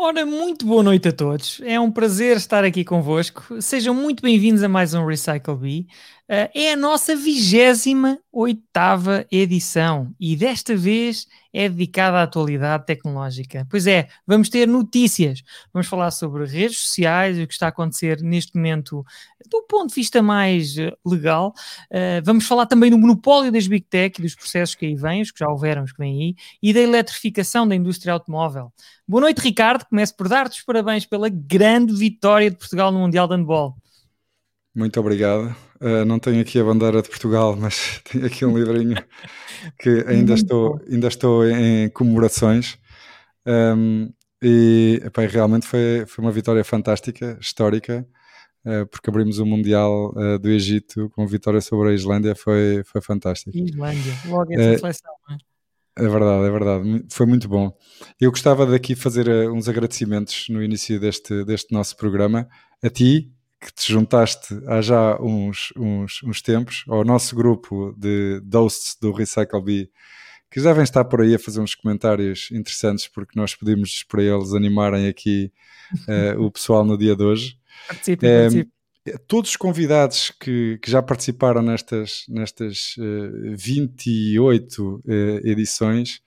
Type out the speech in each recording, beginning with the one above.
Ora, muito boa noite a todos. É um prazer estar aqui convosco. Sejam muito bem-vindos a mais um Recycle Bee. Uh, é a nossa vigésima oitava edição e desta vez é dedicada à atualidade tecnológica. Pois é, vamos ter notícias, vamos falar sobre redes sociais, o que está a acontecer neste momento do ponto de vista mais uh, legal. Uh, vamos falar também do monopólio das Big Tech e dos processos que aí vêm, os que já houveram, os que vêm aí, e da eletrificação da indústria automóvel. Boa noite, Ricardo. Começo por dar-te os parabéns pela grande vitória de Portugal no Mundial de Handball. Muito obrigado. Uh, não tenho aqui a bandeira de Portugal, mas tenho aqui um livrinho que ainda estou, ainda estou em comemorações. Um, e epá, realmente foi, foi uma vitória fantástica, histórica, uh, porque abrimos o Mundial uh, do Egito com vitória sobre a Islândia, foi, foi fantástico. Islândia, logo essa seleção, não é? É verdade, é verdade. Foi muito bom. Eu gostava daqui fazer uns agradecimentos no início deste, deste nosso programa a ti, que te juntaste há já uns, uns, uns tempos ao nosso grupo de hosts do Recycle Bee, que já devem estar por aí a fazer uns comentários interessantes, porque nós pedimos para eles animarem aqui uh, o pessoal no dia de hoje. Participe, é, participe. Todos os convidados que, que já participaram nestas, nestas uh, 28 uh, edições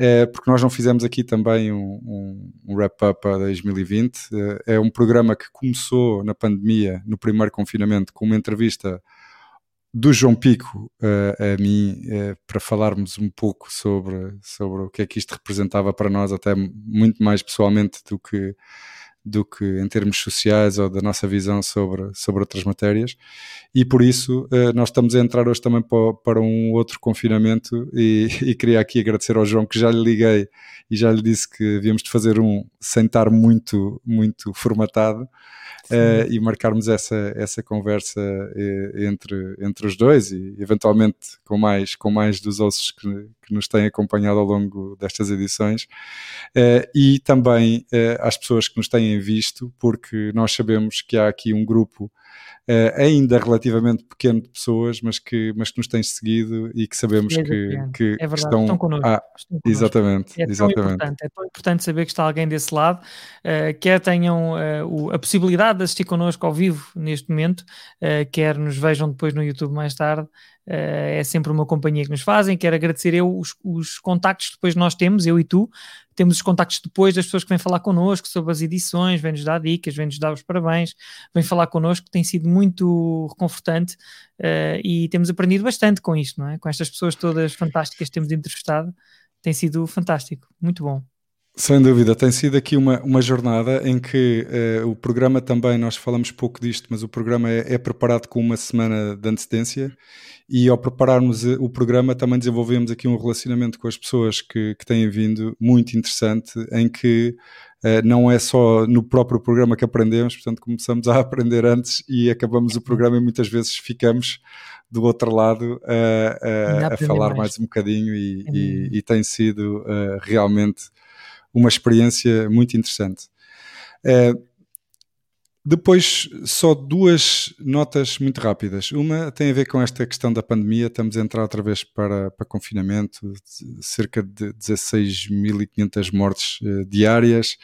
é, porque nós não fizemos aqui também um, um, um wrap-up a 2020. É, é um programa que começou na pandemia, no primeiro confinamento, com uma entrevista do João Pico uh, a mim uh, para falarmos um pouco sobre, sobre o que é que isto representava para nós, até muito mais pessoalmente do que do que em termos sociais ou da nossa visão sobre, sobre outras matérias. E por isso uh, nós estamos a entrar hoje também para, para um outro confinamento e, e, queria aqui agradecer ao João que já lhe liguei e já lhe disse que havíamos de fazer um sem estar muito, muito formatado uh, e marcarmos essa, essa conversa uh, entre, entre os dois e eventualmente com mais, com mais dos ossos que, que nos têm acompanhado ao longo destas edições. Uh, e também às pessoas que nos têm visto, porque nós sabemos que há aqui um grupo uh, ainda relativamente pequeno de pessoas, mas que, mas que nos têm seguido e que sabemos que, que, é verdade, estão, estão connosco. Ah, estão connosco. Exatamente, é exatamente. Tão importante, é tão importante saber que está alguém desse lado, uh, quer tenham uh, a possibilidade de assistir connosco ao vivo neste momento, quer nos vejam depois no YouTube mais tarde. Uh, é sempre uma companhia que nos fazem. Quero agradecer eu os, os contactos que depois nós temos, eu e tu, temos os contactos depois das pessoas que vêm falar connosco sobre as edições, vêm-nos dar dicas, vêm-nos dar os parabéns, vêm falar connosco, tem sido muito reconfortante uh, e temos aprendido bastante com isto, não é? Com estas pessoas todas fantásticas que temos entrevistado, tem sido fantástico, muito bom. Sem dúvida, tem sido aqui uma, uma jornada em que uh, o programa também, nós falamos pouco disto, mas o programa é, é, preparado com uma semana de antecedência e ao prepararmos eh, o programa também desenvolvemos aqui um relacionamento com as pessoas que, que têm vindo muito interessante, em que uh, não é só no próprio programa que aprendemos, portanto começamos a aprender antes e acabamos o programa e muitas vezes ficamos do outro lado a, a, falar mais. mais. um bocadinho e, e, e tem sido uh, realmente uma experiência muito interessante. Uh, depois, só duas notas muito rápidas. Uma tem a ver com esta questão da pandemia. Estamos a entrar outra vez para, para confinamento, cerca de 16.500 mortes uh, diárias.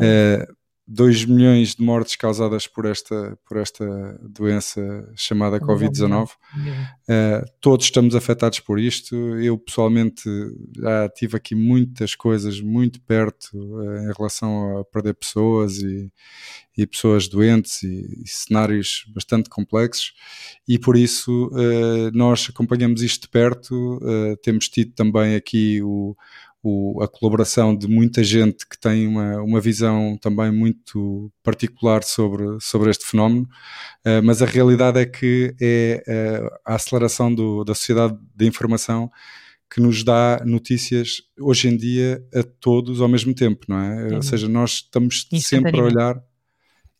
É 2 milhões de mortes causadas por esta, por esta doença chamada Covid-19. Uh, todos estamos afetados por isto. Eu, pessoalmente, já tive aqui muitas coisas muito perto uh, em relação a perder pessoas e, e pessoas doentes e, e, cenários bastante complexos. E por isso, uh, nós acompanhamos isto de perto. temos tido também aqui o o, a colaboração de muita gente que tem uma, uma visão também muito particular sobre, sobre este fenómeno, uh, mas a realidade é que é uh, a aceleração do, da sociedade de informação que nos dá notícias hoje em dia a todos ao mesmo tempo, não é? Uhum. Ou seja, nós estamos sempre a olhar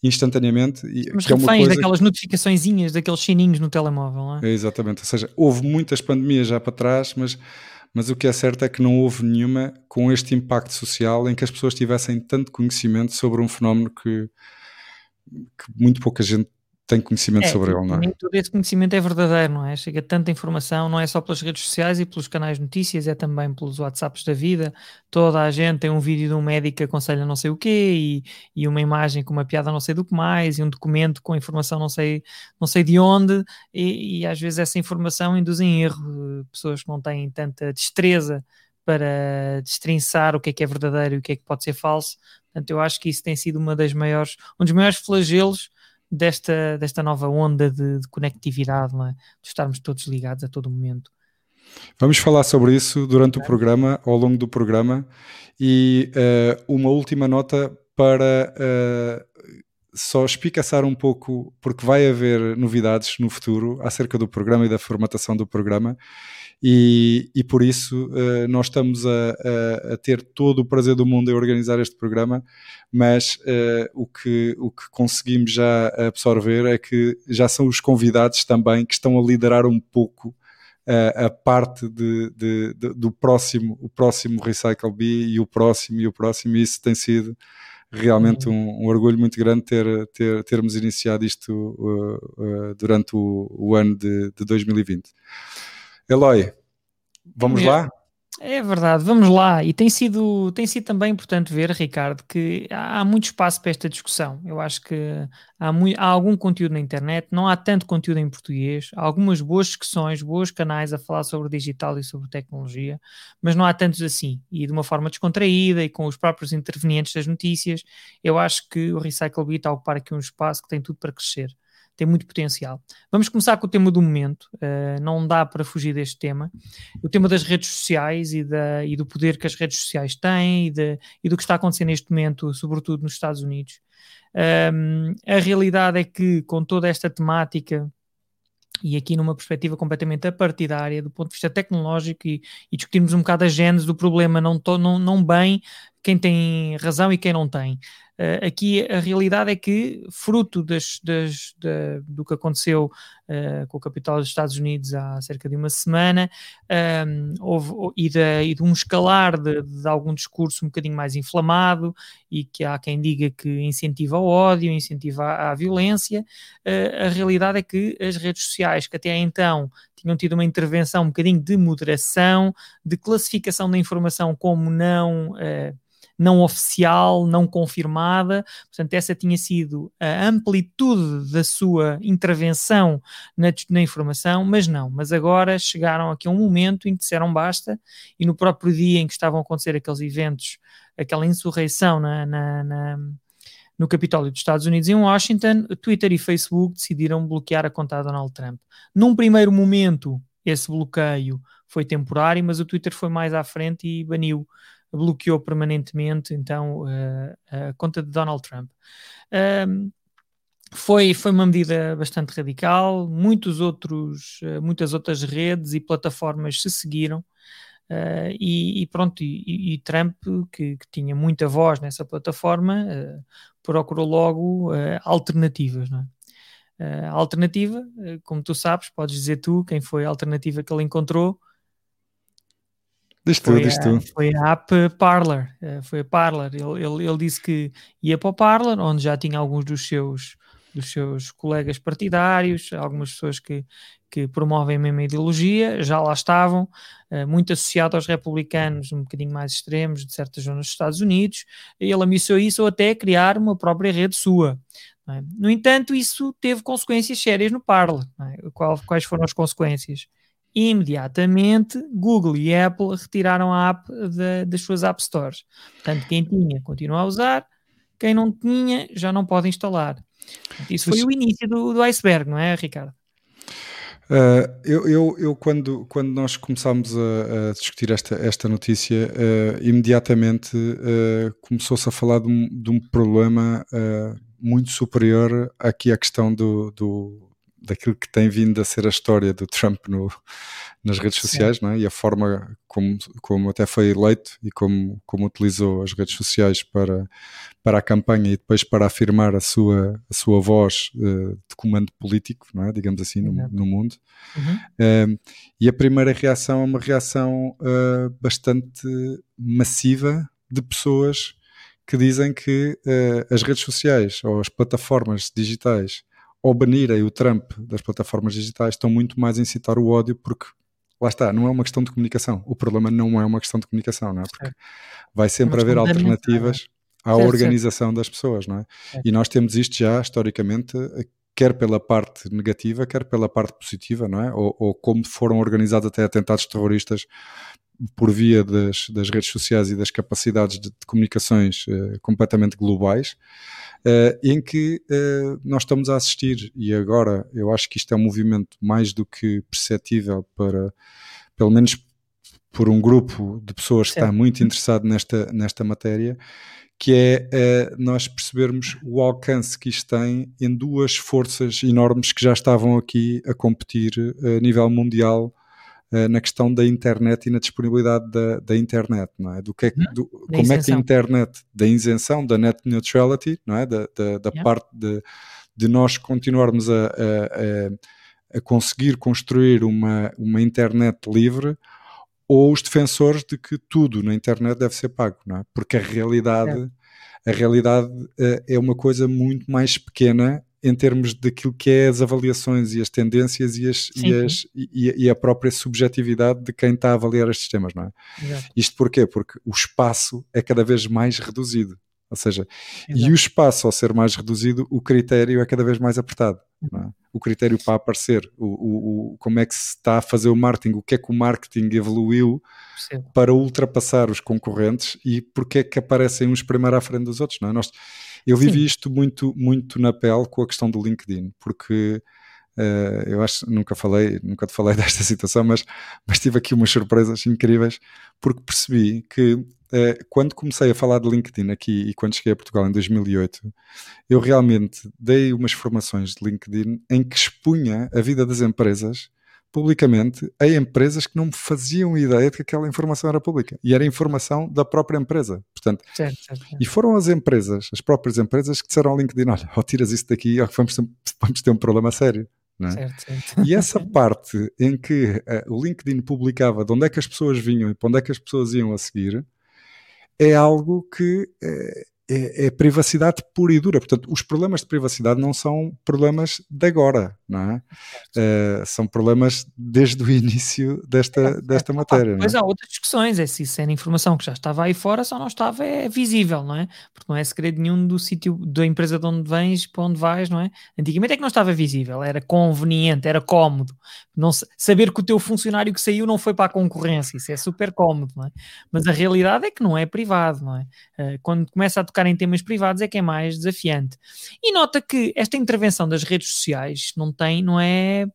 instantaneamente. E, Mas é reféns coisa... daquelas notificaçõezinhas, daqueles sininhos no telemóvel, não é? é? Exatamente, ou seja, houve muitas pandemias já para trás, mas mas o que é certo é que não houve nenhuma com este impacto social em que as pessoas tivessem tanto conhecimento sobre um fenómeno que, que muito pouca gente tem conhecimento é, sobre ele, não é? Todo esse conhecimento é verdadeiro, não é? Chega tanta informação, não é só pelas redes sociais e pelos canais de notícias, é também pelos WhatsApps da vida. Toda a gente tem um vídeo de um médico que aconselha não sei o quê e, e uma imagem com uma piada não sei do que mais e um documento com informação não sei, não sei de onde e, e às vezes essa informação induz em erro pessoas que não têm tanta destreza para destrinçar o que é que é verdadeiro e o que é que pode ser falso. Portanto, eu acho que isso tem sido uma das maiores, um dos maiores flagelos desta, desta nova onda de, de conectividade, é? de estarmos todos ligados a todo momento. Vamos falar sobre isso durante o programa, ao longo do programa, e uh, uma última nota para uh, só espicaçar um pouco, porque vai haver novidades no futuro acerca do programa e da formatação do programa, e, e por isso uh, nós estamos a, a, a, ter todo o prazer do mundo em organizar este programa, mas uh, o, que, o que conseguimos já absorver é que já são os convidados também que estão a liderar um pouco uh, a parte de, de, de, do próximo, o próximo Recycle B e o próximo e o próximo, e isso tem sido realmente um, um, orgulho muito grande ter, ter, termos iniciado isto uh, uh, durante o, o, ano de, de 2020. Eloy, vamos é, lá? É verdade, vamos lá. E tem sido, tem sido também importante ver, Ricardo, que há muito espaço para esta discussão. Eu acho que há, muito, há algum conteúdo na internet, não há tanto conteúdo em português, há algumas boas discussões, bons canais a falar sobre digital e sobre tecnologia, mas não há tantos assim. E de uma forma descontraída e com os próprios intervenientes das notícias, eu acho que o Recycle Beat ocupar aqui um espaço que tem tudo para crescer tem muito potencial. Vamos começar com o tema do momento, uh, não dá para fugir deste tema. O tema das redes sociais e, da, e do poder que as redes sociais têm e, de, e do que está acontecendo neste momento, sobretudo nos Estados Unidos. Um, a realidade é que, com toda esta temática, e aqui numa perspectiva completamente apartidária, do ponto de vista tecnológico, e, e discutirmos um bocado a gênese do problema, não, to, não, não bem quem tem razão e quem não tem. Uh, aqui a realidade é que, fruto das, das, da, do que aconteceu uh, com o capital dos Estados Unidos há cerca de uma semana, um, ehm, houve, e, de, e de um escalar de, de, algum discurso um bocadinho mais inflamado e que há quem diga que incentiva o ódio, incentiva a, a violência, uh, a realidade é que as redes sociais, que até então tinham tido uma intervenção um bocadinho de moderação, de classificação da informação como não não oficial, não confirmada. Portanto, essa tinha sido a amplitude da sua intervenção na, na informação, mas não. Mas agora chegaram aqui a um momento em que disseram basta, e no próprio dia em que estavam a acontecer aqueles eventos, aquela insurreição na, na, na no Capitólio dos Estados Unidos em Washington, Twitter e Facebook decidiram bloquear a conta de Donald Trump. Num primeiro momento, esse bloqueio foi temporário, mas o Twitter foi mais à frente e baniu bloqueou permanentemente então uh, a conta de Donald Trump. Um, foi, foi uma medida bastante radical, muitos outros, uh, muitas outras redes e plataformas se seguiram, uh, e, e, pronto, e, e Trump, que, que, tinha muita voz nessa plataforma, procurou logo alternativas, não é? a alternativa, como tu sabes, podes dizer tu quem foi a alternativa que ele encontrou, Diz tu, diz tu. Foi a app Parler, eh, foi a Parler. Ele, ele, ele, disse que ia para o Parler, onde já tinha alguns dos seus, dos seus colegas partidários, algumas pessoas que, que promovem a mesma ideologia, já lá estavam, eh, muito associado aos republicanos um bocadinho mais extremos de certas zonas dos Estados Unidos. Ele ameaçou isso ou até criar uma própria rede sua. É? No entanto, isso teve consequências sérias no Parler. É? Quais foram as consequências? Imediatamente Google e Apple retiraram a app de, das suas App Stores. Portanto, quem tinha continua a usar, quem não tinha já não pode instalar. Isso foi o início do, do, iceberg, não é, Ricardo? Uh, eu, eu, eu, quando, quando nós começámos a, a discutir esta, esta notícia, uh, imediatamente uh, começou-se a falar de um, de um problema muito superior aqui à questão do, do, daquilo que tem vindo a ser a história do Trump no, nas redes sociais não é? e a forma como, como até foi eleito e como, como utilizou as redes sociais para, para a campanha e depois para afirmar a sua, a sua voz uh, de comando político, não é? digamos assim, no, no mundo. Uhum. Uh, e a primeira reação é uma reação uh, bastante massiva de pessoas que dizem que as redes sociais ou as plataformas digitais ao banirem o Trump das plataformas digitais, estão muito mais a incitar o ódio, porque lá está, não é uma questão de comunicação. O problema não é uma questão de comunicação, não é? Porque vai sempre haver alternativas à certo, organização certo. das pessoas, não é? E nós temos isto já, historicamente, quer pela parte negativa, quer pela parte positiva, não é? Ou, ou como foram organizados até atentados terroristas por via das, das, redes sociais e das capacidades de, de comunicações uh, completamente globais, uh, em que uh, nós estamos a assistir, e agora eu acho que isto é um movimento mais do que perceptível para, pelo menos por um grupo de pessoas que está muito interessado nesta, nesta matéria, que é nós percebermos o alcance que isto tem em duas forças enormes que já estavam aqui a competir a nível mundial na questão da internet e na disponibilidade da, da internet, não é? Do que é, uhum. do, como isenção. é que a internet, da isenção, da net neutrality, não é? Da, da, da yeah. parte de, de nós continuarmos a, a, a, conseguir construir uma, uma internet livre ou os defensores de que tudo na internet deve ser pago, não é? Porque a realidade, é. a realidade uh, é uma coisa muito mais pequena em termos daquilo que é as avaliações e as tendências e, as, sim, e, as, e, e, a própria subjetividade de quem está a avaliar estes temas, não é? Exato. Isto porquê? Porque o espaço é cada vez mais reduzido. Ou seja, Exato. e o espaço ao ser mais reduzido, o critério é cada vez mais apertado. É? O critério para aparecer, o, o, o, como é que se está a fazer o marketing, o que é que o marketing evoluiu para ultrapassar os concorrentes e porque é que aparecem uns primeiro à frente dos outros. Não é? Nós, eu vivi Sim. isto muito, muito na pele com a questão do LinkedIn, porque Uh, eu acho nunca falei, nunca te falei desta situação, mas, mas tive aqui umas surpresas incríveis porque percebi que uh, quando comecei a falar de LinkedIn aqui e quando cheguei a Portugal em 2008, eu realmente dei umas formações de LinkedIn em que expunha a vida das empresas publicamente a empresas que não me faziam ideia de que aquela informação era pública e era informação da própria empresa. Portanto, certo, certo, certo. E foram as empresas, as próprias empresas, que disseram ao LinkedIn: olha, ou tiras isso daqui ou vamos ter, vamos ter um problema sério. É? Certo, certo. E essa parte em que uh, o LinkedIn publicava de onde é que as pessoas vinham e para onde é que as pessoas iam a seguir, é algo que uh, é, é, privacidade pura e dura. Portanto, os problemas de privacidade não são problemas de agora, não é? Uh, são problemas desde o início desta, desta é, matéria. Mas é? há outras discussões, é se isso era informação que já estava aí fora, só não estava é visível, não é? Porque não é segredo nenhum do sítio, da empresa de onde vens, para onde vais, não é? Antigamente é que não estava visível, era conveniente, era cómodo. Não, saber que o teu funcionário que saiu não foi para a concorrência, isso é super cómodo, não é? Mas a realidade é que não é privado, não é? Uh, quando começa a tocar em temas privados é que é mais desafiante. E nota que esta intervenção das redes sociais não tem, não é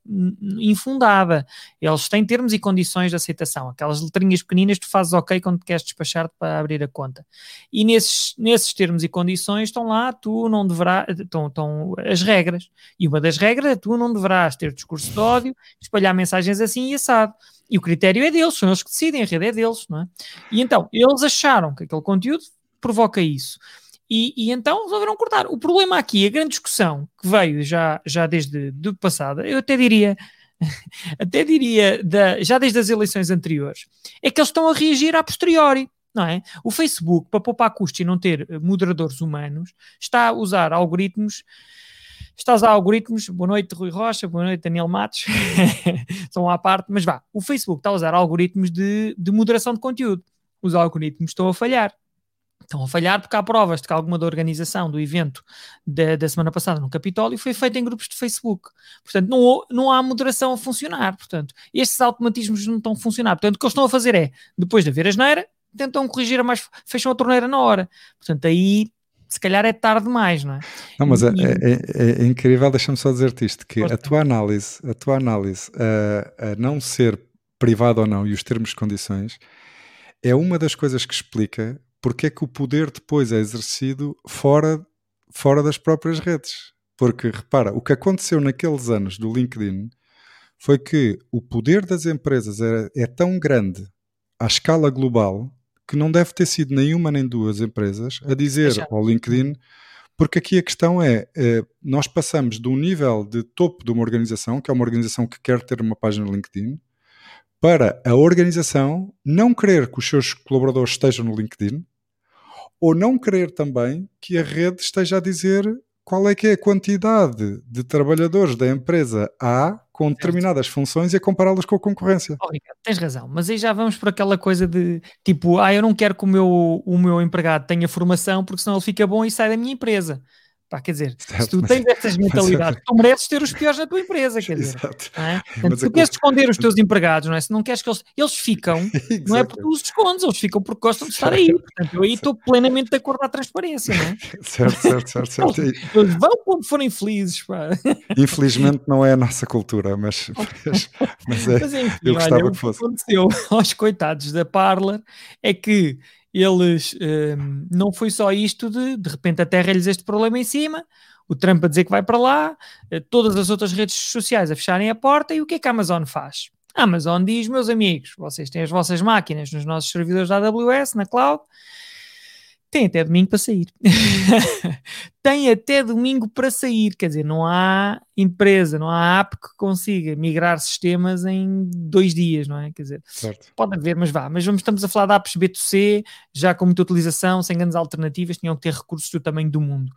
infundada. Eles têm termos e condições de aceitação. Aquelas letrinhas pequeninas tu fazes ok quando queres despachar-te para abrir a conta. E nesses, nesses termos e condições estão lá, tu não deverás, estão, estão as regras. E uma das regras é tu não deverás ter discurso de ódio, espalhar mensagens assim e assado. E o critério é deles, são eles que decidem, a rede é deles, não é? E então, eles acharam que aquele conteúdo provoca isso. E, e, então resolveram cortar. O problema aqui, a grande discussão que veio já, já desde do passado, eu até diria, até diria da, já desde as eleições anteriores, é que eles estão a reagir a posteriori. Não é? O Facebook, para poupar custos e não ter eh, moderadores humanos, está a usar algoritmos está a usar algoritmos. Boa noite, Rui Rocha. Boa noite, Daniel Matos. São à parte, mas vá. O Facebook está a usar algoritmos de, de moderação de conteúdo. Os algoritmos estão a falhar estão a falhar porque há provas de que alguma da organização do evento da, da semana passada no Capitólio foi feita em grupos de Facebook. Portanto, não, não há moderação a funcionar. Portanto, estes automatismos não estão a funcionar. Portanto, o que eles estão a fazer é, depois de haver a geneira, tentam corrigir a mais, fecham a torneira na hora. Portanto, aí se calhar é tarde demais, não é? Não, mas é, é, é, é incrível, deixa-me só dizer-te isto, que a tua análise, a tua análise a, a não ser privado ou não e os termos de condições é uma das coisas que explica porque é que o poder depois é exercido fora, fora das próprias redes. Porque, repara, o que aconteceu naqueles anos do LinkedIn foi que o poder das empresas é, é tão grande à escala global que não deve ter sido nenhuma nem duas empresas a dizer ao LinkedIn, porque aqui a questão é, é, nós passamos de um nível de topo de uma organização, que é uma organização que quer ter uma página no LinkedIn, para a organização não querer que os seus colaboradores estejam no LinkedIn ou não querer também que a rede esteja a dizer qual é que é a quantidade de trabalhadores da empresa A com determinadas funções e a compará-las com a concorrência. Oh, Ricardo, tens razão, mas aí já vamos por aquela coisa de tipo, ah, eu não quero que o meu, o meu empregado tenha formação porque senão ele fica bom e sai da minha empresa. Pá, quer dizer, certo, se tu tens essas mentalidades, tu mereces ter os piores na tua empresa, quer dizer. Exato. É? Portanto, tu queres esconder os teus empregados, não é? Se não queres que eles, eles ficam, não é porque tu os escondes, eles ficam porque gostam de estar aí. Portanto, eu aí estou plenamente de acordo à transparência, não é? Certo, certo, certo. certo. Eles, eles vão quando forem felizes, pá. Infelizmente não é a nossa cultura, mas, mas, mas é, mas enfim, eu gostava olha, que fosse. O que aconteceu aos coitados da Parler é que eles, um, não foi só isto de, de repente a Terra lhes este problema em cima, o Trump a dizer que vai para lá, eh, todas as outras redes sociais a fecharem a porta, e o que é que a Amazon faz? A Amazon diz, meus amigos, vocês têm as vossas máquinas nos nossos servidores da AWS, na cloud, tem até domingo para sair. tem até domingo para sair. Quer dizer, não há empresa, não há app que consiga migrar sistemas em dois dias, não é? Quer dizer, certo. pode haver, mas vá. Mas vamos, estamos a falar de apps B2C, já com muita utilização, sem grandes alternativas, tinham que ter recursos do tamanho do mundo.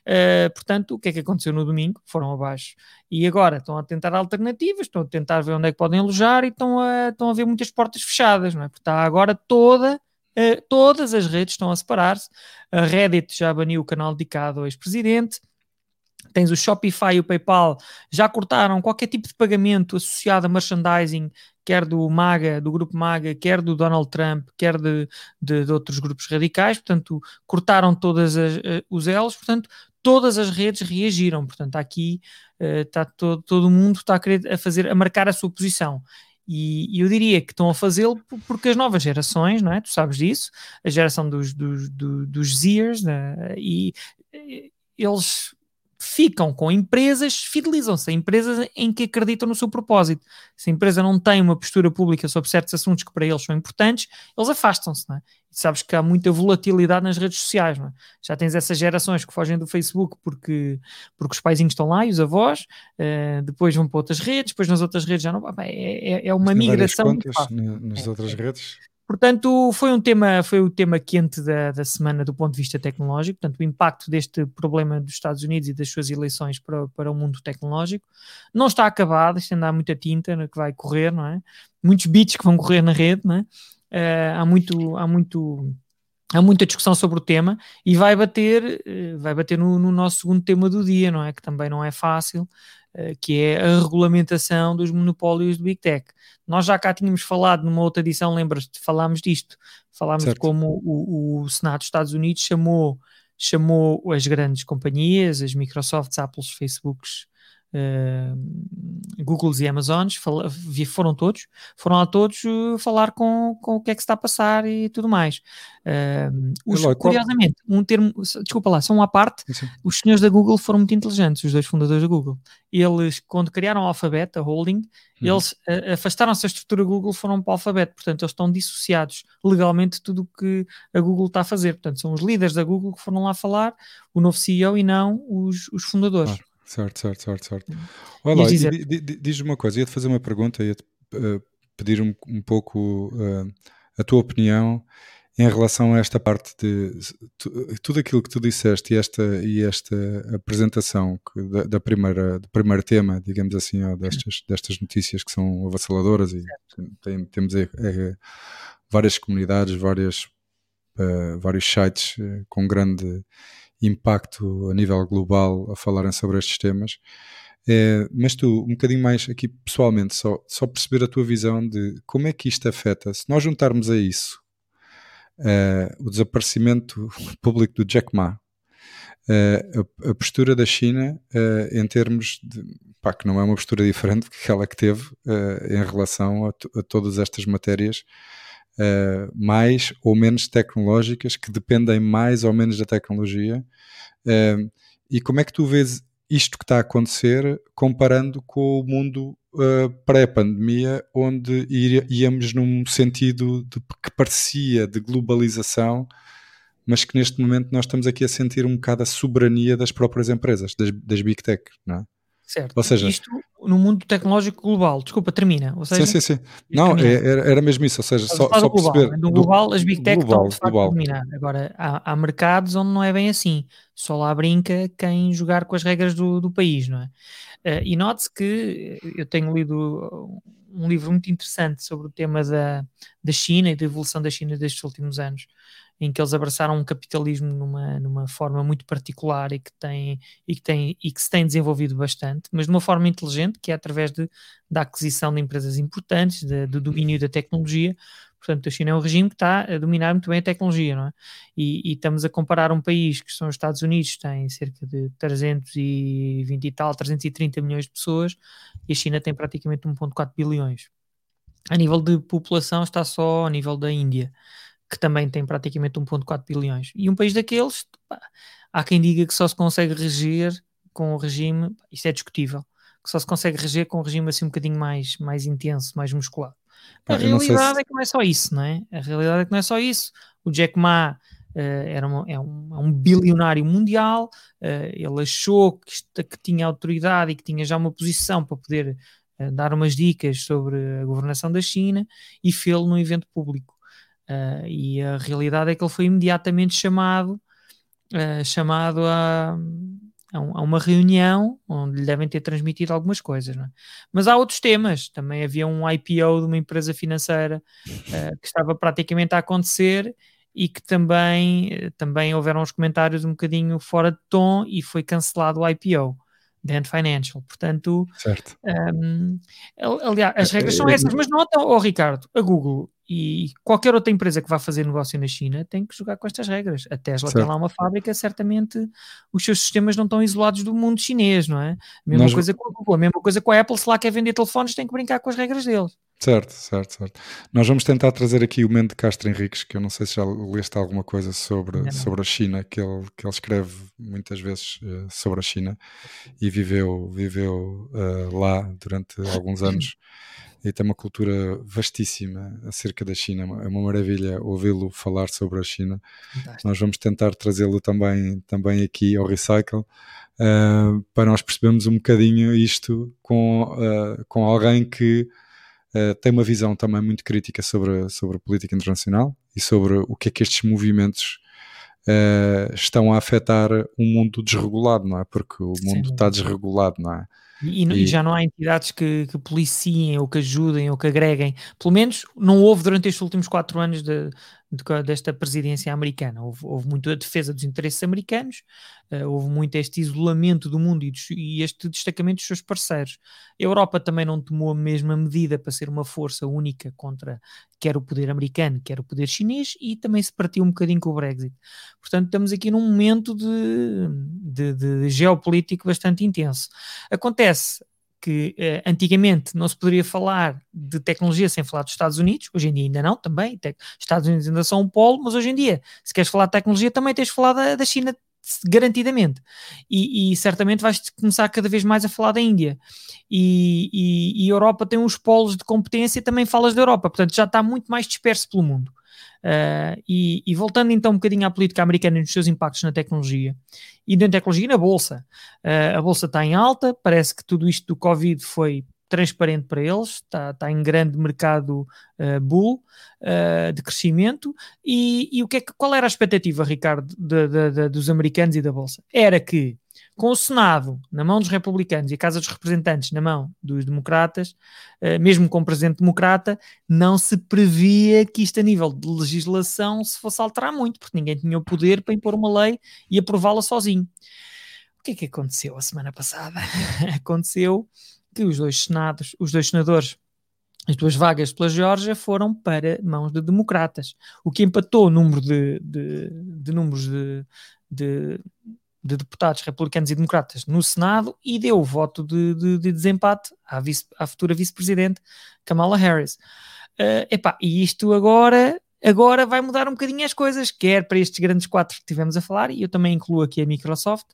Uh, portanto, o que é que aconteceu no domingo? Foram abaixo. E agora estão a tentar alternativas, estão a tentar ver onde é que podem alojar e estão a, estão a ver muitas portas fechadas, não é? Porque está agora toda Uh, todas as redes estão a separar-se. A Reddit já baniu o canal dedicado ao ex-presidente. Tens o Shopify e o PayPal já cortaram qualquer tipo de pagamento associado a merchandising, quer do MAGA, do grupo MAGA, quer do Donald Trump, quer de, de, de outros grupos radicais. Portanto, cortaram todos uh, os elos. Portanto, todas as redes reagiram. Portanto, aqui uh, está todo, todo mundo está a querer a fazer, a marcar a sua posição. E, eu diria que estão a fazê-lo porque as novas gerações, não é? Tu sabes disso, a geração dos, dos, dos, dos Zers, né? e eles ficam com empresas, fidelizam-se a empresas em que acreditam no seu propósito. Se a empresa não tem uma postura pública sobre certos assuntos que para eles são importantes, eles afastam-se, não é? Sabes que há muita volatilidade nas redes sociais, é? Já tens essas gerações que fogem do Facebook porque, porque os paizinhos estão lá e os avós, uh, depois vão para outras redes, depois nas outras redes já não... É, é, é uma migração... Contas nas é, outras redes? Portanto, foi um tema, foi o tema quente da, da semana do ponto de vista tecnológico, portanto, o impacto deste problema dos Estados Unidos e das suas eleições para, para o mundo tecnológico. Não está acabado, isto ainda há muita tinta que vai correr, não é? Muitos bits que vão correr na rede, não é? Uh, há muito, há muito há muita discussão sobre o tema e vai bater, eh, vai bater no, no, nosso segundo tema do dia, não é? Que também não é fácil, que é a regulamentação dos monopólios do Big Tech. Nós já cá tínhamos falado numa outra edição, lembras-te? Falámos disto, falámos certo. de como o, o, Senado dos Estados Unidos chamou, chamou as grandes companhias, as Microsofts, Apples, Facebooks, uh, Googles e Amazons, foram todos, foram lá todos uh, falar com, com o que é que se está a passar e tudo mais. Uh, os, curiosamente, um termo, desculpa lá, só uma parte, Sim. os senhores da Google foram muito inteligentes, os dois fundadores da Google. Eles, quando criaram o Alphabet, a holding, uhum. eles afastaram-se da estrutura Google, foram para o Alphabet, portanto eles estão dissociados legalmente de tudo o que a Google está a fazer. Portanto, são os líderes da Google que foram lá falar, o novo CEO e não os, os fundadores. Claro. Certo, certo, certo, certo. Hum. Olha lá, diz-me uma coisa, ia-te fazer uma pergunta, ia-te uh, pedir um, um pouco uh, a tua opinião em relação a esta parte de tu, tudo aquilo que tu disseste e esta, e esta apresentação da, da, primeira, do primeiro tema, digamos assim, ó, destas, destas notícias que são avassaladoras e tem, temos é, é, várias comunidades, várias, uh, vários sites com grande impacto a nível global a falarem sobre estes temas. É, mas tu, um bocadinho mais aqui pessoalmente, só, só perceber a tua visão de como é que isto afeta, se nós juntarmos a isso uh, o desaparecimento público do Jack Ma, uh, a, a, postura da China uh, em termos de, pá, que não é uma postura diferente que aquela que teve em relação a, a, todas estas matérias uh, mais ou menos tecnológicas, que dependem mais ou menos da tecnologia. Uh, e como é que tu vês isto que está a acontecer comparando com o mundo uh, pré-pandemia, onde íamos num sentido de, que parecia de globalização, mas que neste momento nós estamos aqui a sentir um bocado a soberania das próprias empresas, das, das Big Tech, não é? Certo. Ou seja, isto no mundo tecnológico global. Desculpa, termina. Ou seja, sim, sim, sim. Não, é, era mesmo isso. Ou seja, só, só global, perceber. No global, as Big Tech global, estão de facto a dominar. Agora, há, há, mercados onde não é bem assim. Só lá brinca quem jogar com as regras do, do país, não é? Uh, e note-se que eu tenho lido um livro muito interessante sobre o tema da, da China e da evolução da China destes últimos anos em que eles abraçaram um capitalismo numa, numa forma muito particular e que, tem, e, que tem, e que se tem desenvolvido bastante, mas de uma forma inteligente, que é através de, da aquisição de empresas importantes, de, do domínio da tecnologia. Portanto, a China é um regime que está a dominar muito bem a tecnologia, não é? E, e estamos a comparar um país que são os Estados Unidos, tem cerca de 320 e tal, 330 milhões de pessoas, e a China tem praticamente 1,4 bilhões. A nível de população está só ao nível da Índia que também tem praticamente 1,4 bilhões. E um país daqueles, pá, há quem diga que só se consegue reger com o regime, isto é discutível, que só se consegue reger com um regime assim um bocadinho mais, mais intenso, mais musculado. A realidade se... é que não é só isso, não é? A realidade é que não é só isso. O Jack Ma uh, era uma, é, um, é, um, bilionário mundial, uh, ele achou que, que tinha autoridade e que tinha já uma posição para poder uh, dar umas dicas sobre a governação da China e fê-lo num evento público. Uh, e a realidade é que ele foi imediatamente chamado, uh, chamado a, a, um, a, uma reunião onde lhe devem ter transmitido algumas coisas. É? Mas há outros temas. Também havia um IPO de uma empresa financeira uh, que estava praticamente a acontecer e que também, também houveram uns comentários um bocadinho fora de tom e foi cancelado o IPO. Dent Financial, portanto, um, aliás, as regras são essas, mas nota, oh, Ricardo, a Google e qualquer outra empresa que vá fazer negócio na China tem que jogar com estas regras. A Tesla certo. tem lá uma fábrica, certamente os seus sistemas não estão isolados do mundo chinês, não é? A mesma Nós... coisa com a Google, a mesma coisa com a Apple, se lá quer vender telefones, tem que brincar com as regras deles. Certo, certo, certo. Nós vamos tentar trazer aqui o Mendo de Castro Henriques, que eu não sei se já leste alguma coisa sobre, sobre a China, que ele, que ele escreve muitas vezes uh, sobre a China e viveu, viveu uh, lá durante alguns anos e tem uma cultura vastíssima acerca da China. É uma maravilha ouvi-lo falar sobre a China. Fantástico. Nós vamos tentar trazê-lo também, também aqui ao Recycle uh, para nós percebermos um bocadinho isto com, uh, com alguém que uh, tem uma visão também muito crítica sobre, sobre a política internacional e sobre o que é que estes movimentos estão a afetar um mundo desregulado, não é? Porque o mundo Sim. está desregulado, não é? E, e, e, já não há entidades que, que, policiem ou que ajudem ou que agreguem. Pelo menos não houve durante estes últimos quatro anos de, de, desta presidência americana. Houve, houve muito a defesa dos interesses americanos, uh, houve muito este isolamento do mundo e, dos, e, este destacamento dos seus parceiros. A Europa também não tomou a mesma medida para ser uma força única contra quer o poder americano, quer o poder chinês, e também se partiu um bocadinho com o Brexit. Portanto, estamos aqui num momento de, de, de geopolítico bastante intenso. Acontece que eh, antigamente não se poderia falar de tecnologia sem falar dos Estados Unidos, hoje em dia ainda não, também. Estados Unidos ainda são um polo, mas hoje em dia, se queres falar de tecnologia, também tens de falar da, da China garantidamente. E, e, certamente vais começar cada vez mais a falar da Índia. E, e, e, Europa tem uns polos de competência, também falas da Europa, portanto já está muito mais disperso pelo mundo. Uh, e, e, voltando então um bocadinho à política americana e nos seus impactos na tecnologia e na tecnologia e na bolsa, uh, a bolsa está em alta, parece que tudo isto do Covid foi transparente para eles, está, está em grande mercado uh, bull uh, de crescimento. E, e, o que é que, qual era a expectativa, Ricardo, de, de, de, dos americanos e da Bolsa? Era que com o Senado na mão dos republicanos e a Casa dos Representantes na mão dos democratas, uh, mesmo com o presidente democrata, não se previa que isto a nível de legislação se fosse alterar muito, porque ninguém tinha o poder para impor uma lei e aprová-la sozinho. O que é que aconteceu a semana passada? aconteceu que os dois senados, os dois senadores as duas vagas pela Geórgia foram para mãos de democratas, o que empatou o número de, de, de números de, de, de deputados republicanos e democratas no Senado e deu o voto de, de, de desempate à, vice, à futura vice-presidente Kamala Harris. Uh, epá, e isto agora, agora vai mudar um bocadinho as coisas, quer para estes grandes quatro que tivemos a falar, e eu também incluo aqui a Microsoft,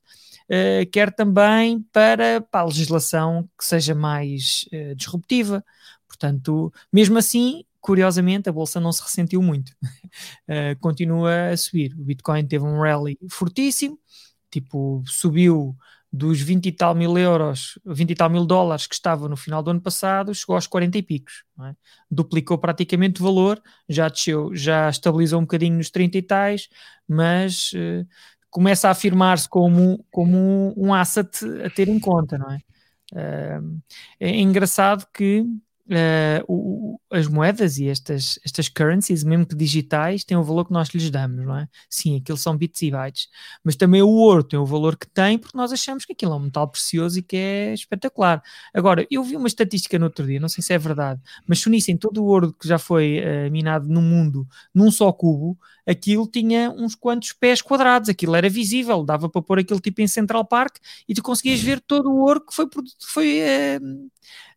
uh, quer também para, para, a legislação que seja mais uh, disruptiva. Portanto, mesmo assim, curiosamente, a bolsa não se ressentiu muito. continua a subir. O Bitcoin teve um rally fortíssimo, tipo, subiu dos 20 e tal mil euros, 20 e tal mil dólares que estava no final do ano passado, chegou aos 40 e picos. É? Duplicou praticamente o valor, já desceu, já estabilizou um bocadinho nos 30 e tais, mas uh, começa a afirmar-se como, como um asset a ter em conta, não é? Uh, é engraçado que uh, o, as moedas e estas, estas currencies, mesmo que digitais, têm o valor que nós lhes damos, não é? Sim, aquilo são bits e bytes, mas também o ouro tem o valor que tem porque nós achamos que aquilo é um metal precioso e que é espetacular. Agora, eu vi uma estatística no outro dia, não sei se é verdade, mas se unissem todo o ouro que já foi uh, minado no mundo num só cubo, aquilo tinha uns quantos pés quadrados, aquilo era visível, dava para pôr aquilo tipo em Central Park e tu conseguias ver todo o ouro que foi, foi uh,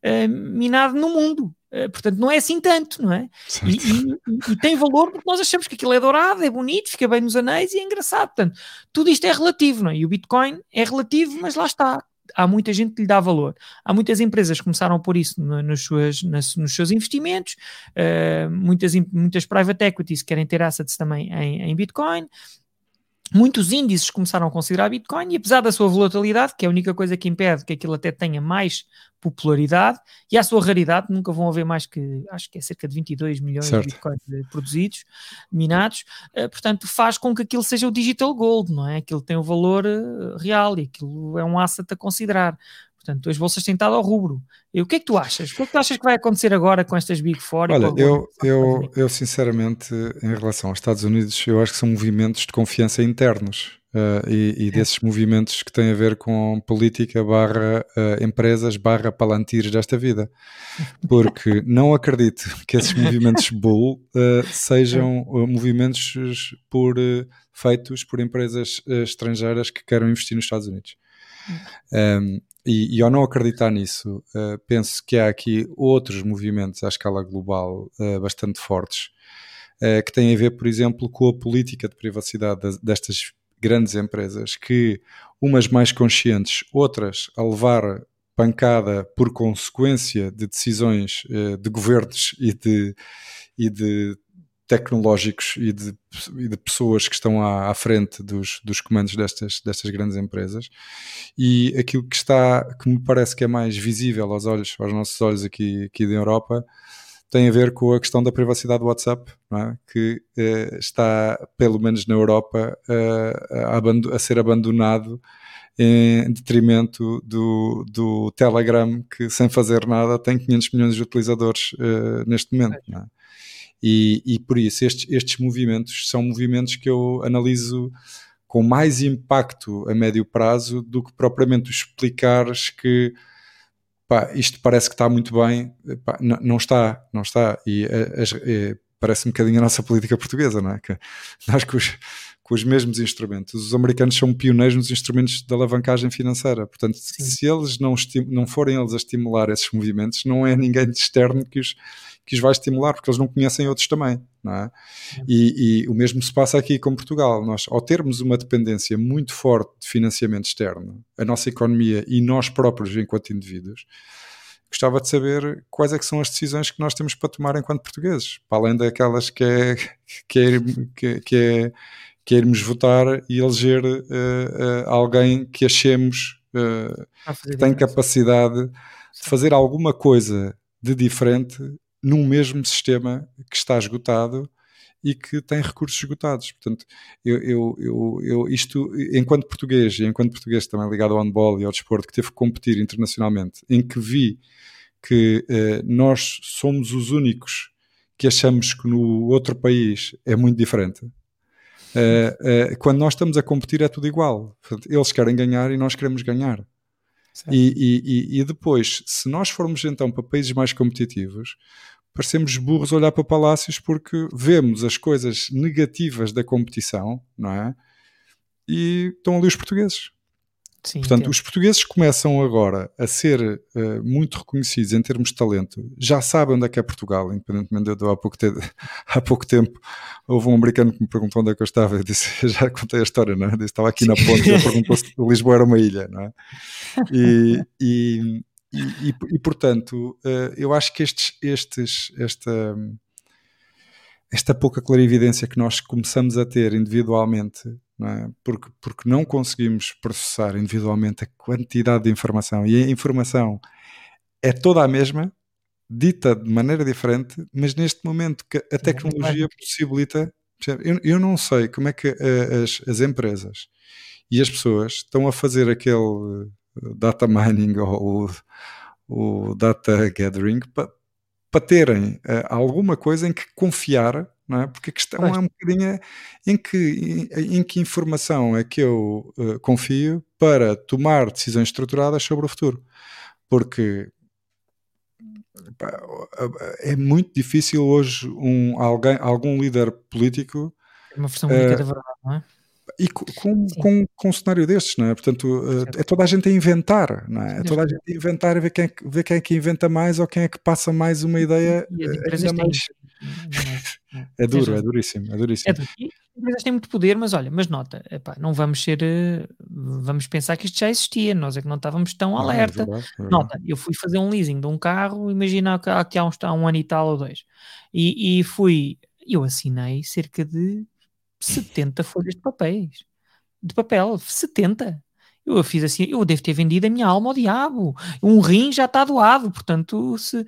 uh, minado no mundo. Uh, portanto, não é assim tanto, não é? E, e, e, tem valor porque nós achamos que aquilo é dourado, é bonito, fica bem nos anéis e é engraçado. Portanto, tudo isto é relativo, não é? E o Bitcoin é relativo, mas lá está. Há muita gente que lhe dá valor. Há muitas empresas que começaram a pôr isso no, nos, suas, nas, nos seus investimentos, uh, muitas, muitas private equities querem ter assets também em, em Bitcoin, muitos índices começaram a considerar Bitcoin e apesar da sua volatilidade, que é a única coisa que impede que aquilo até tenha mais popularidade e a sua raridade, nunca vão haver mais que, acho que é cerca de 22 milhões certo. de Bitcoins produzidos, minados, uh, portanto faz com que aquilo seja o digital gold, não é? Aquilo tem o valor uh, real e aquilo é um asset a considerar. Portanto, as bolsas têm estado ao rubro. E o que é que tu achas? O que é que tu achas que vai acontecer agora com estas Big Four? Olha, eu, eu, eu sinceramente, em relação aos Estados Unidos, eu acho que são movimentos de confiança internos. Uh, e, e, desses movimentos que têm a ver com política barra uh, empresas barra palantirs desta vida. Porque não acredito que esses movimentos bull uh, sejam movimentos por, feitos por empresas estrangeiras que queiram investir nos Estados Unidos. Um, e, e, ao não acreditar nisso, uh, penso que há aqui outros movimentos à escala global uh, bastante fortes, uh, que têm a ver, por exemplo, com a política de privacidade destas grandes empresas, que umas mais conscientes, outras a levar pancada por consequência de decisões de governos e de, e de tecnológicos e de, e de, pessoas que estão à, à frente dos, dos, comandos destas, destas grandes empresas e aquilo que está, que me parece que é mais visível aos olhos, aos nossos olhos aqui, aqui da Europa, tem a ver com a questão da privacidade do WhatsApp, é? que eh, está, pelo menos na Europa, eh, a, a, ser abandonado em detrimento do, do Telegram, que sem fazer nada tem 500 milhões de utilizadores eh, neste momento. É? E, e por isso estes, estes movimentos são movimentos que eu analiso com mais impacto a médio prazo do que propriamente explicares que pá, isto parece que está muito bem, pá, não, está, não está. E é, parece um bocadinho a nossa política portuguesa, não é? Que nós com os, com os mesmos instrumentos, os americanos são pioneiros nos instrumentos de alavancagem financeira. Portanto, Sim. se eles não, não forem eles a estimular esses movimentos, não é ninguém de externo que os que os vai estimular, porque eles não conhecem outros também, não é? E, e, o mesmo se passa aqui com Portugal. Nós, ao termos uma dependência muito forte de financiamento externo, a nossa economia e nós próprios enquanto indivíduos, gostava de saber quais é que são as decisões que nós temos para tomar enquanto portugueses, para além daquelas que é, que é, que, que é, que é irmos votar e eleger uh, uh, alguém que achemos uh, que tem capacidade de fazer alguma coisa de diferente num mesmo sistema que está esgotado e que tem recursos esgotados. Portanto, eu, eu, eu, eu, isto, enquanto português, e enquanto português também ligado ao handball e ao desporto, que teve que competir internacionalmente, em que vi que eh, nós somos os únicos que achamos que no outro país é muito diferente. Uh, uh, quando nós estamos a competir é tudo igual. Portanto, eles querem ganhar e nós queremos ganhar. E, e, e, depois, se nós formos então para países mais competitivos, parecemos burros olhar para palácios porque vemos as coisas negativas da competição, não é? E estão ali os portugueses. Sim, Portanto, entendo. os portugueses começam agora a ser uh, muito reconhecidos em termos de talento, já sabem onde é que é Portugal, independentemente de eu há pouco, te há pouco tempo houve um americano que me perguntou onde é que eu estava, eu disse, já contei a história, não é? Eu estava aqui na ponte e perguntou se Lisboa era uma ilha, não é? E, e, e, e portanto, uh, eu acho que estes, estes, esta, esta pouca clarividência que nós começamos a ter individualmente não é? porque, porque não conseguimos processar individualmente a quantidade de informação e a informação é toda a mesma, dita de maneira diferente, mas neste momento que a tecnologia possibilita. Eu, eu não sei como é que as, as empresas e as pessoas estão a fazer aquele data mining ou o, o data gathering para, para terem uh, alguma coisa em que confiar, não é? Porque a questão pois. é um bocadinho em que, em, em que informação é que eu uh, confio para tomar decisões estruturadas sobre o futuro. Porque é muito difícil hoje um, alguém, algum líder político. Uma versão única uh, da verdade, não é? E com, com, com, um cenário destes, não é? Portanto, eh, é toda a gente a inventar, não é? É toda a gente a inventar e ver quem, é que, ver quem é que inventa mais ou quem é que passa mais uma ideia ainda mais. É duro, é duríssimo, é duríssimo. É duro. E as empresas têm muito poder, mas olha, mas nota, epá, não vamos ser, eh, vamos pensar que isto já existia, nós é que não estávamos tão ah, alerta. É verdade, é verdade. Nota, eu fui fazer um leasing de um carro, imagina que há, uns, há um ano e tal ou dois, e, e fui, eu assinei cerca de 70 folhas de papéis. De papel, 70. Eu fiz assim, eu devo ter vendido a minha alma ao diabo. Um rim já está doado, portanto, se,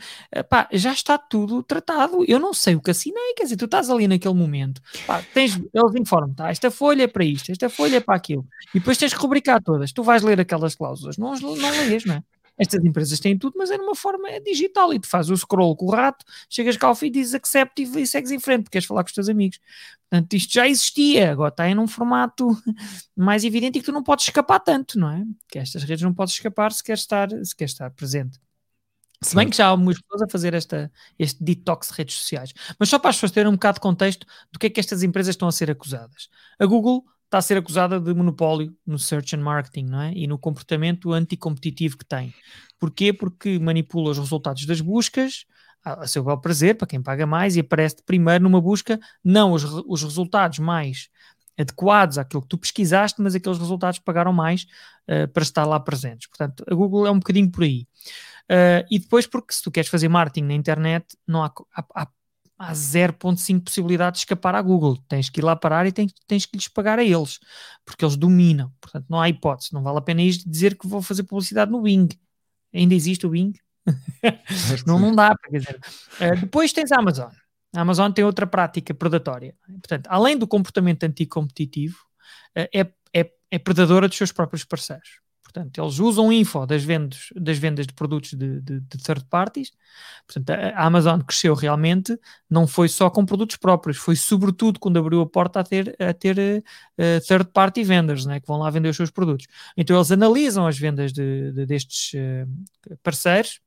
pá, já está tudo tratado. Eu não sei o que assinei, quer dizer, tu estás ali naquele momento, pá, tens, eles informam tá, esta folha é para isto, esta folha é para aquilo, e depois tens que rubricar todas. Tu vais ler aquelas cláusulas, não, não lês, não é? Estas empresas têm tudo, mas é numa forma digital e tu fazes o scroll com o rato, chegas cá ao fim, dizes accept e, e segues em frente, porque queres falar com os teus amigos. Portanto, isto já existia, agora está em um formato mais evidente e que tu não podes escapar tanto, não é? Que estas redes não podes escapar se queres estar, se queres estar presente. Se bem que já há muitas pessoas a fazer esta, este detox de redes sociais. Mas só para as pessoas terem um bocado de contexto do que é que estas empresas estão a ser acusadas. A Google está a ser acusada de monopólio no search and marketing não é? e no comportamento anticompetitivo que tem. Porquê? Porque manipula os resultados das buscas a, seu bel prazer, para quem paga mais, e aparece primeiro numa busca não os, os resultados mais adequados àquilo que tu pesquisaste, mas aqueles resultados que pagaram mais uh, para estar lá presentes. Portanto, a Google é um bocadinho por aí. Uh, e depois, porque se tu queres fazer marketing na internet, não há, há, há há 0.5 possibilidade de escapar à Google. Tens que ir lá parar e tens, tens que lhes pagar a eles, porque eles dominam. Portanto, não há hipótese. Não vale a pena ir dizer que vou fazer publicidade no Bing. Ainda existe o Bing? não, não dá. Quer dizer. Uh, depois tens a Amazon. A Amazon tem outra prática predatória. Portanto, além do comportamento anticompetitivo, uh, é, é, é predadora dos seus próprios parceiros. Portanto, eles usam info das vendas, das vendas de produtos de, de, de third parties. Portanto, a Amazon cresceu realmente, não foi só com produtos próprios, foi sobretudo quando abriu a porta a ter, a ter uh, third party vendors, né, que vão lá vender os seus produtos. Então, eles analisam as vendas de, de destes uh, parceiros,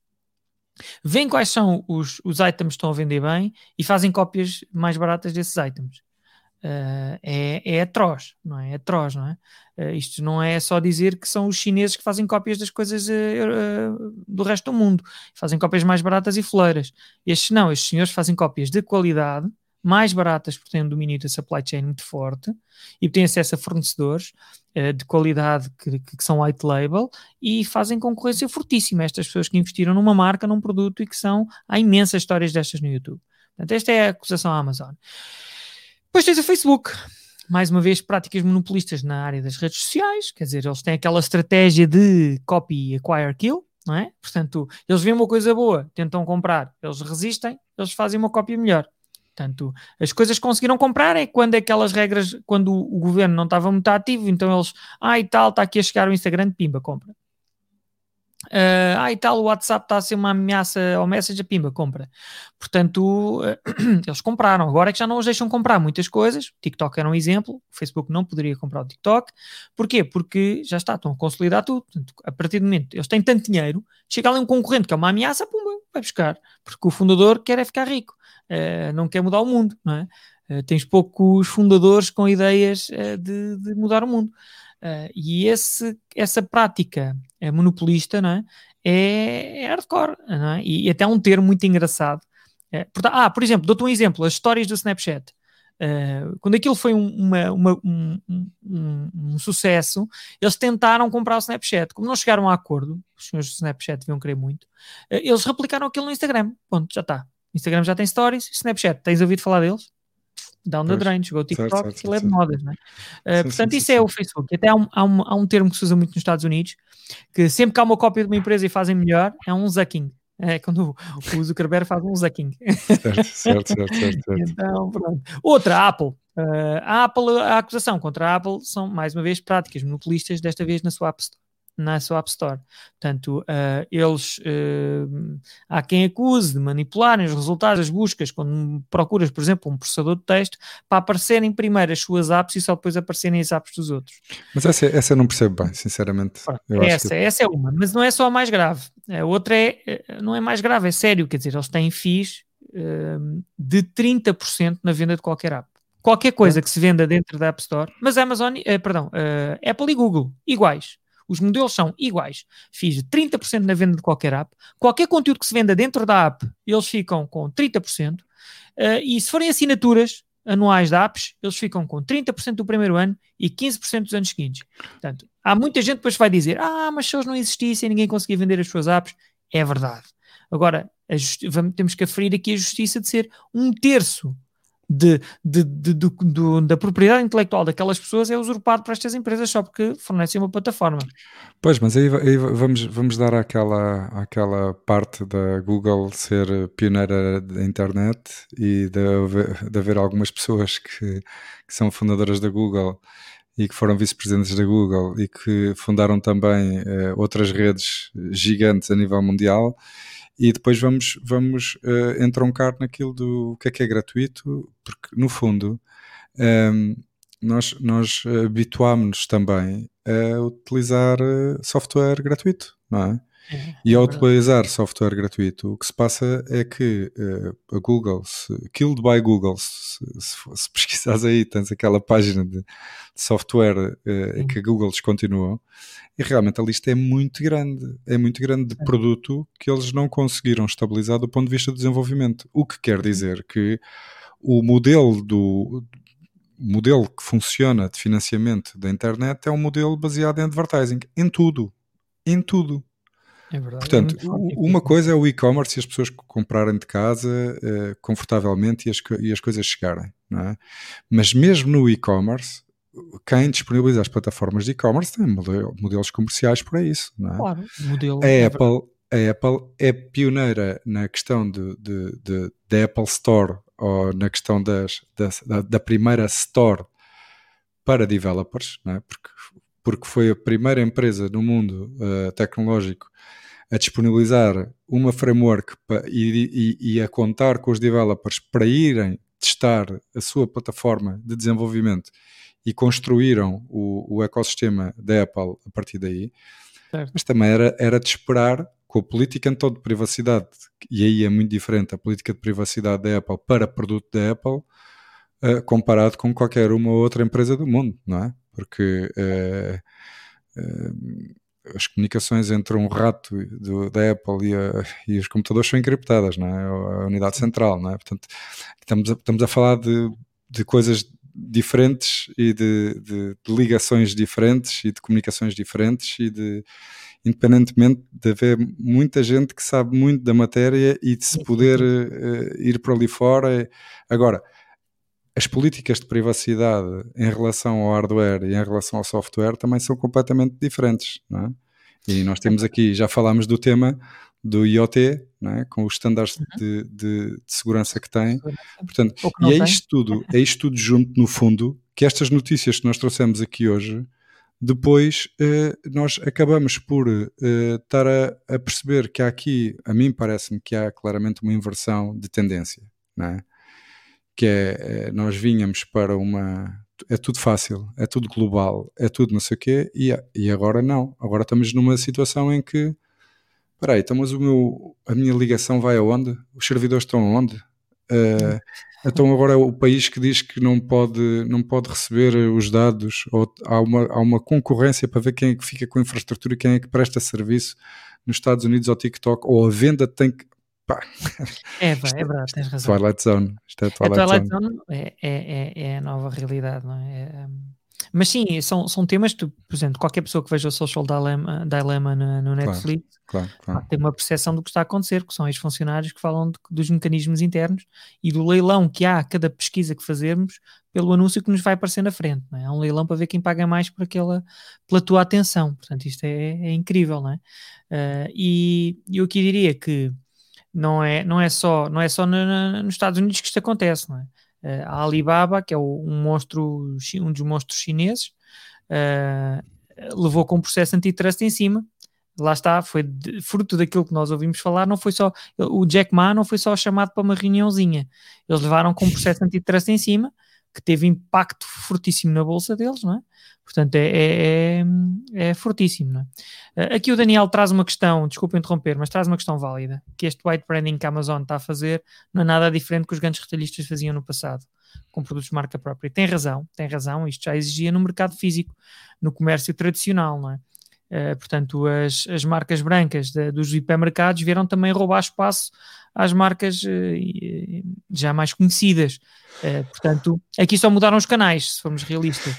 veem quais são os, os items que estão a vender bem e fazem cópias mais baratas desses items. Uh, é, é atroz, não é? é atroz, não é? Uh, isto não é só dizer que são os chineses que fazem cópias das coisas uh, do resto do mundo, fazem cópias mais baratas e fleiras. Estes não, estes senhores fazem cópias de qualidade, mais baratas porque têm um domínio da supply chain muito forte e têm acesso a fornecedores de qualidade que, que, são white label e fazem concorrência fortíssima estas pessoas que investiram numa marca, num produto e que são, há imensas histórias destas no YouTube. Portanto, esta é a acusação à Amazon. Depois tens o Facebook. Mais uma vez, práticas monopolistas na área das redes sociais, quer dizer, eles têm aquela estratégia de copy, acquire, kill, não é? Portanto, eles veem uma coisa boa, tentam comprar, eles resistem, eles fazem uma cópia melhor. Portanto, as coisas conseguiram comprar é quando aquelas regras, quando o, governo não estava muito ativo, então eles, ah e tal, está aqui a chegar o Instagram, pimba, compra. Uh, ah, e tal, o WhatsApp está a ser uma ameaça ao Messenger, pimba, compra. Portanto, uh, eles compraram. Agora é que já não os deixam comprar muitas coisas. O TikTok era um exemplo. O Facebook não poderia comprar o TikTok. Porquê? Porque já está, estão a consolidar tudo. Portanto, a partir do momento eles têm tanto dinheiro, chega ali um concorrente que é uma ameaça, pumba, vai buscar. Porque o fundador quer é ficar rico. Uh, não quer mudar o mundo, não é? tens poucos fundadores com ideias de, de mudar o mundo. Uh, e esse, essa prática é monopolista não é? É, é hardcore. Não é? E, e, até um termo muito engraçado. É, ah, por exemplo, dou-te um exemplo: as histórias do Snapchat. Uh, quando aquilo foi um, uma, uma, um, um, um, sucesso, eles tentaram comprar o Snapchat. Como não chegaram a acordo, os senhores do Snapchat deviam querer muito, uh, eles replicaram aquilo no Instagram. Ponto, já está. Instagram já tem stories, Snapchat, tens ouvido falar deles? Down the drain, chegou o TikTok, certo, certo, é de modas, né? Uh, sim, portanto, sim, isso sim, é o Facebook. Até há um, há, um, há um termo que se usa muito nos Estados Unidos, que sempre que há uma cópia de uma empresa e fazem melhor, é um zucking. É quando o Zuckerberg faz um zucking. Certo, certo, certo, certo. então, pronto. Outra, a Apple. Uh, a Apple, a acusação contra a Apple são, mais uma vez, práticas monopolistas, desta vez na sua App Store na sua App Store. Portanto, uh, eles uh, há quem acuse de manipularem os resultados das buscas quando procuras, por exemplo, um processador de texto para aparecerem primeiro as suas apps e só depois aparecerem as apps dos outros. Mas essa, essa eu não percebo bem, sinceramente. essa, que... essa é uma, mas não é só a mais grave. A outra é, eh, não é mais grave, é sério, quer dizer, eles têm FIIs uh, de 30% na venda de qualquer app. Qualquer coisa que se venda dentro da App Store, mas Amazon, perdão, Apple e Google, iguais os modelos são iguais. Fiz 30% na venda de qualquer app. Qualquer conteúdo que se venda dentro da app, eles ficam com 30%. Uh, eh, e se forem assinaturas anuais de apps, eles ficam com 30% do primeiro ano e 15% dos anos seguintes. Portanto, há muita gente que depois vai dizer: Ah, mas se eles não existissem, ninguém conseguia vender as suas apps. É verdade. Agora, temos que aferir aqui a justiça de ser um terço de, de, de, do, da propriedade intelectual daquelas pessoas é usurpado para estas empresas só porque fornecem uma plataforma. Pois, mas aí, aí, vamos, vamos dar àquela, àquela parte da Google ser pioneira da internet e de de haver algumas pessoas que, que são fundadoras da Google e que foram vice-presidentes da Google e que fundaram também uh, outras redes gigantes a nível mundial e depois vamos, vamos uh, entroncar naquilo do que é que é gratuito, porque no fundo um, ehm, nós, nós habituámos-nos também a utilizar eh, software gratuito, não é? É, e ao é utilizar software gratuito, o que se passa é que uh, a Google, se, Killed by Google, se, se, se pesquisares aí, tens aquela página de, de software uh, que a Google descontinuou, e realmente a lista é muito grande, é muito grande de é. produto que eles não conseguiram estabilizar do ponto de vista do desenvolvimento. O que quer dizer que o modelo do modelo que funciona de financiamento da internet é um modelo baseado em advertising, em tudo, em tudo. É verdade. Portanto, é uma coisa é o e-commerce e as pessoas comprarem de casa uh, confortavelmente e as, e as coisas chegarem, não é? Mas mesmo no e-commerce, quem disponibiliza as plataformas de e-commerce tem modelos comerciais para isso, não é? Claro, modelo. A é Apple, a Apple é pioneira na questão de, de, de, da Apple Store ou na questão das, da, da primeira Store para developers, não é? porque, porque foi a primeira empresa no mundo uh, tecnológico a disponibilizar uma framework e, e, e, a contar com os developers para irem testar a sua plataforma de desenvolvimento e construíram o, o ecossistema da Apple a partir daí. Certo. Mas também era, era de esperar com a política então de privacidade, e aí é muito diferente a política de privacidade da Apple para produto da Apple, uh, comparado com qualquer uma outra empresa do mundo, não é? Porque uh, uh, as comunicações entre um rato do, da Apple e, a, e, os computadores são encriptadas, não é? A unidade central, não é? Portanto, estamos a, estamos a falar de, de coisas diferentes e de, de, de, ligações diferentes e de comunicações diferentes e de independentemente de haver muita gente que sabe muito da matéria e de se poder uh, ir para ali fora. Agora, as políticas de privacidade em relação ao hardware e em relação ao software também são completamente diferentes, não é? E nós temos aqui, já falámos do tema do IoT, é? com os estándares uhum. de, de, de, segurança que tem. Portanto, e é isto, tudo, é isto tudo junto, no fundo, que estas notícias que nós trouxemos aqui hoje, depois eh, nós acabamos por eh, estar a, a, perceber que há aqui, a mim parece-me que há claramente uma inversão de tendência, não é? Que é, é, nós vinhamos para uma é tudo fácil, é tudo global, é tudo não sei o quê, e, e agora não. Agora estamos numa situação em que espera aí, então mas o meu, a minha ligação vai aonde? Os servidores estão aonde? Uh, então agora é o país que diz que não pode, não pode receber os dados, ou há uma, há uma concorrência para ver quem é que fica com a infraestrutura e quem é que presta serviço nos Estados Unidos ao TikTok, ou a venda tem que Pá. É, é verdade, tens razão. Twilight Zone. Isto é Twilight, a Twilight Zone, Zone é, é, é, é, a nova realidade, não é? é Mas sim, são, são temas, tu, por exemplo, qualquer pessoa que veja o Social Dilemma, Dilemma no, no Netflix claro, claro. tem uma percepção do que está a acontecer, que são os funcionários que falam de, dos mecanismos internos e do leilão que há a cada pesquisa que fazermos pelo anúncio que nos vai aparecer na frente. Não é? é um leilão para ver quem paga mais por aquela, pela tua atenção. Portanto, isto é, é incrível, não é? Uh, e eu aqui diria que não é, não é só, não é só no, no, nos Estados Unidos que isto acontece, não é? Uh, a Alibaba, que é o, um monstro, um dos monstros chineses, uh, levou com um processo antitrust em cima. Lá está, foi de, fruto daquilo que nós ouvimos falar, não foi só, o Jack Ma não foi só chamado para uma reuniãozinha, eles levaram com um processo antitrust em cima, que teve impacto fortíssimo na bolsa deles, não é? Portanto, é, é, é, é fortíssimo, é? Aqui o Daniel traz uma questão, desculpa interromper, mas traz uma questão válida, que este white branding que a Amazon está a fazer não é nada diferente que os grandes retalhistas faziam no passado, com produtos de marca própria. Tem razão, tem razão, isto já exigia no mercado físico, no comércio tradicional, não é? Uh, portanto, as, as marcas brancas de, dos hipermercados vieram também roubar espaço às marcas uh, já mais conhecidas. Uh, portanto, aqui só mudaram os canais, se formos realistas.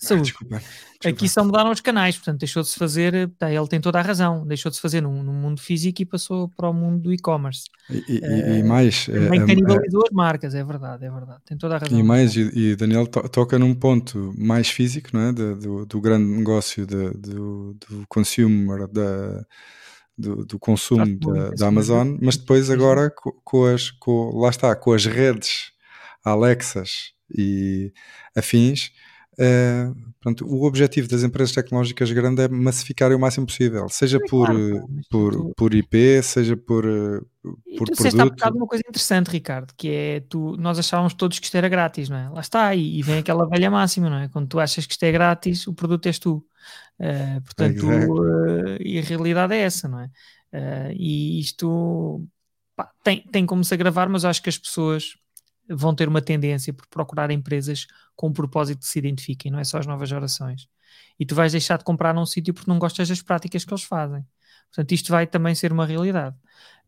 Saúde. Desculpa, desculpa. Aqui só mudaram os canais, portanto, deixou de se fazer. Tá, ele tem toda a razão, deixou de se fazer no, no mundo físico e passou para o mundo do e-commerce. E, e, e, mais. Também canibalizou as marcas, é verdade, é verdade. Tem toda a razão. E mais, e, Daniel to, toca num ponto mais físico, não é? Do, do, do grande negócio de, do, do consumer, da do, do consumo da, da, Amazon, mas depois agora com, com, as, com, lá está, com as redes Alexas e afins, uh, pronto, o objetivo das empresas tecnológicas grandes é massificar o máximo possível, seja por, claro, por, tu... por IP, seja por, uh, por tu produto. Há uma coisa interessante, Ricardo, que é tu, nós achávamos todos que isto era grátis, não é? Lá está, e, e vem aquela velha máxima, não é? Quando tu achas que isto é grátis, o produto és tu. Uh, portanto, uh, e a realidade é essa, não é? Uh, e isto pá, tem, tem como se agravar, mas acho que as pessoas vão ter uma tendência por procurar empresas com o propósito de se identifiquem, não é só as novas gerações. E tu vais deixar de comprar num sítio porque não gostas das práticas que eles fazem. Portanto, isto vai também ser uma realidade.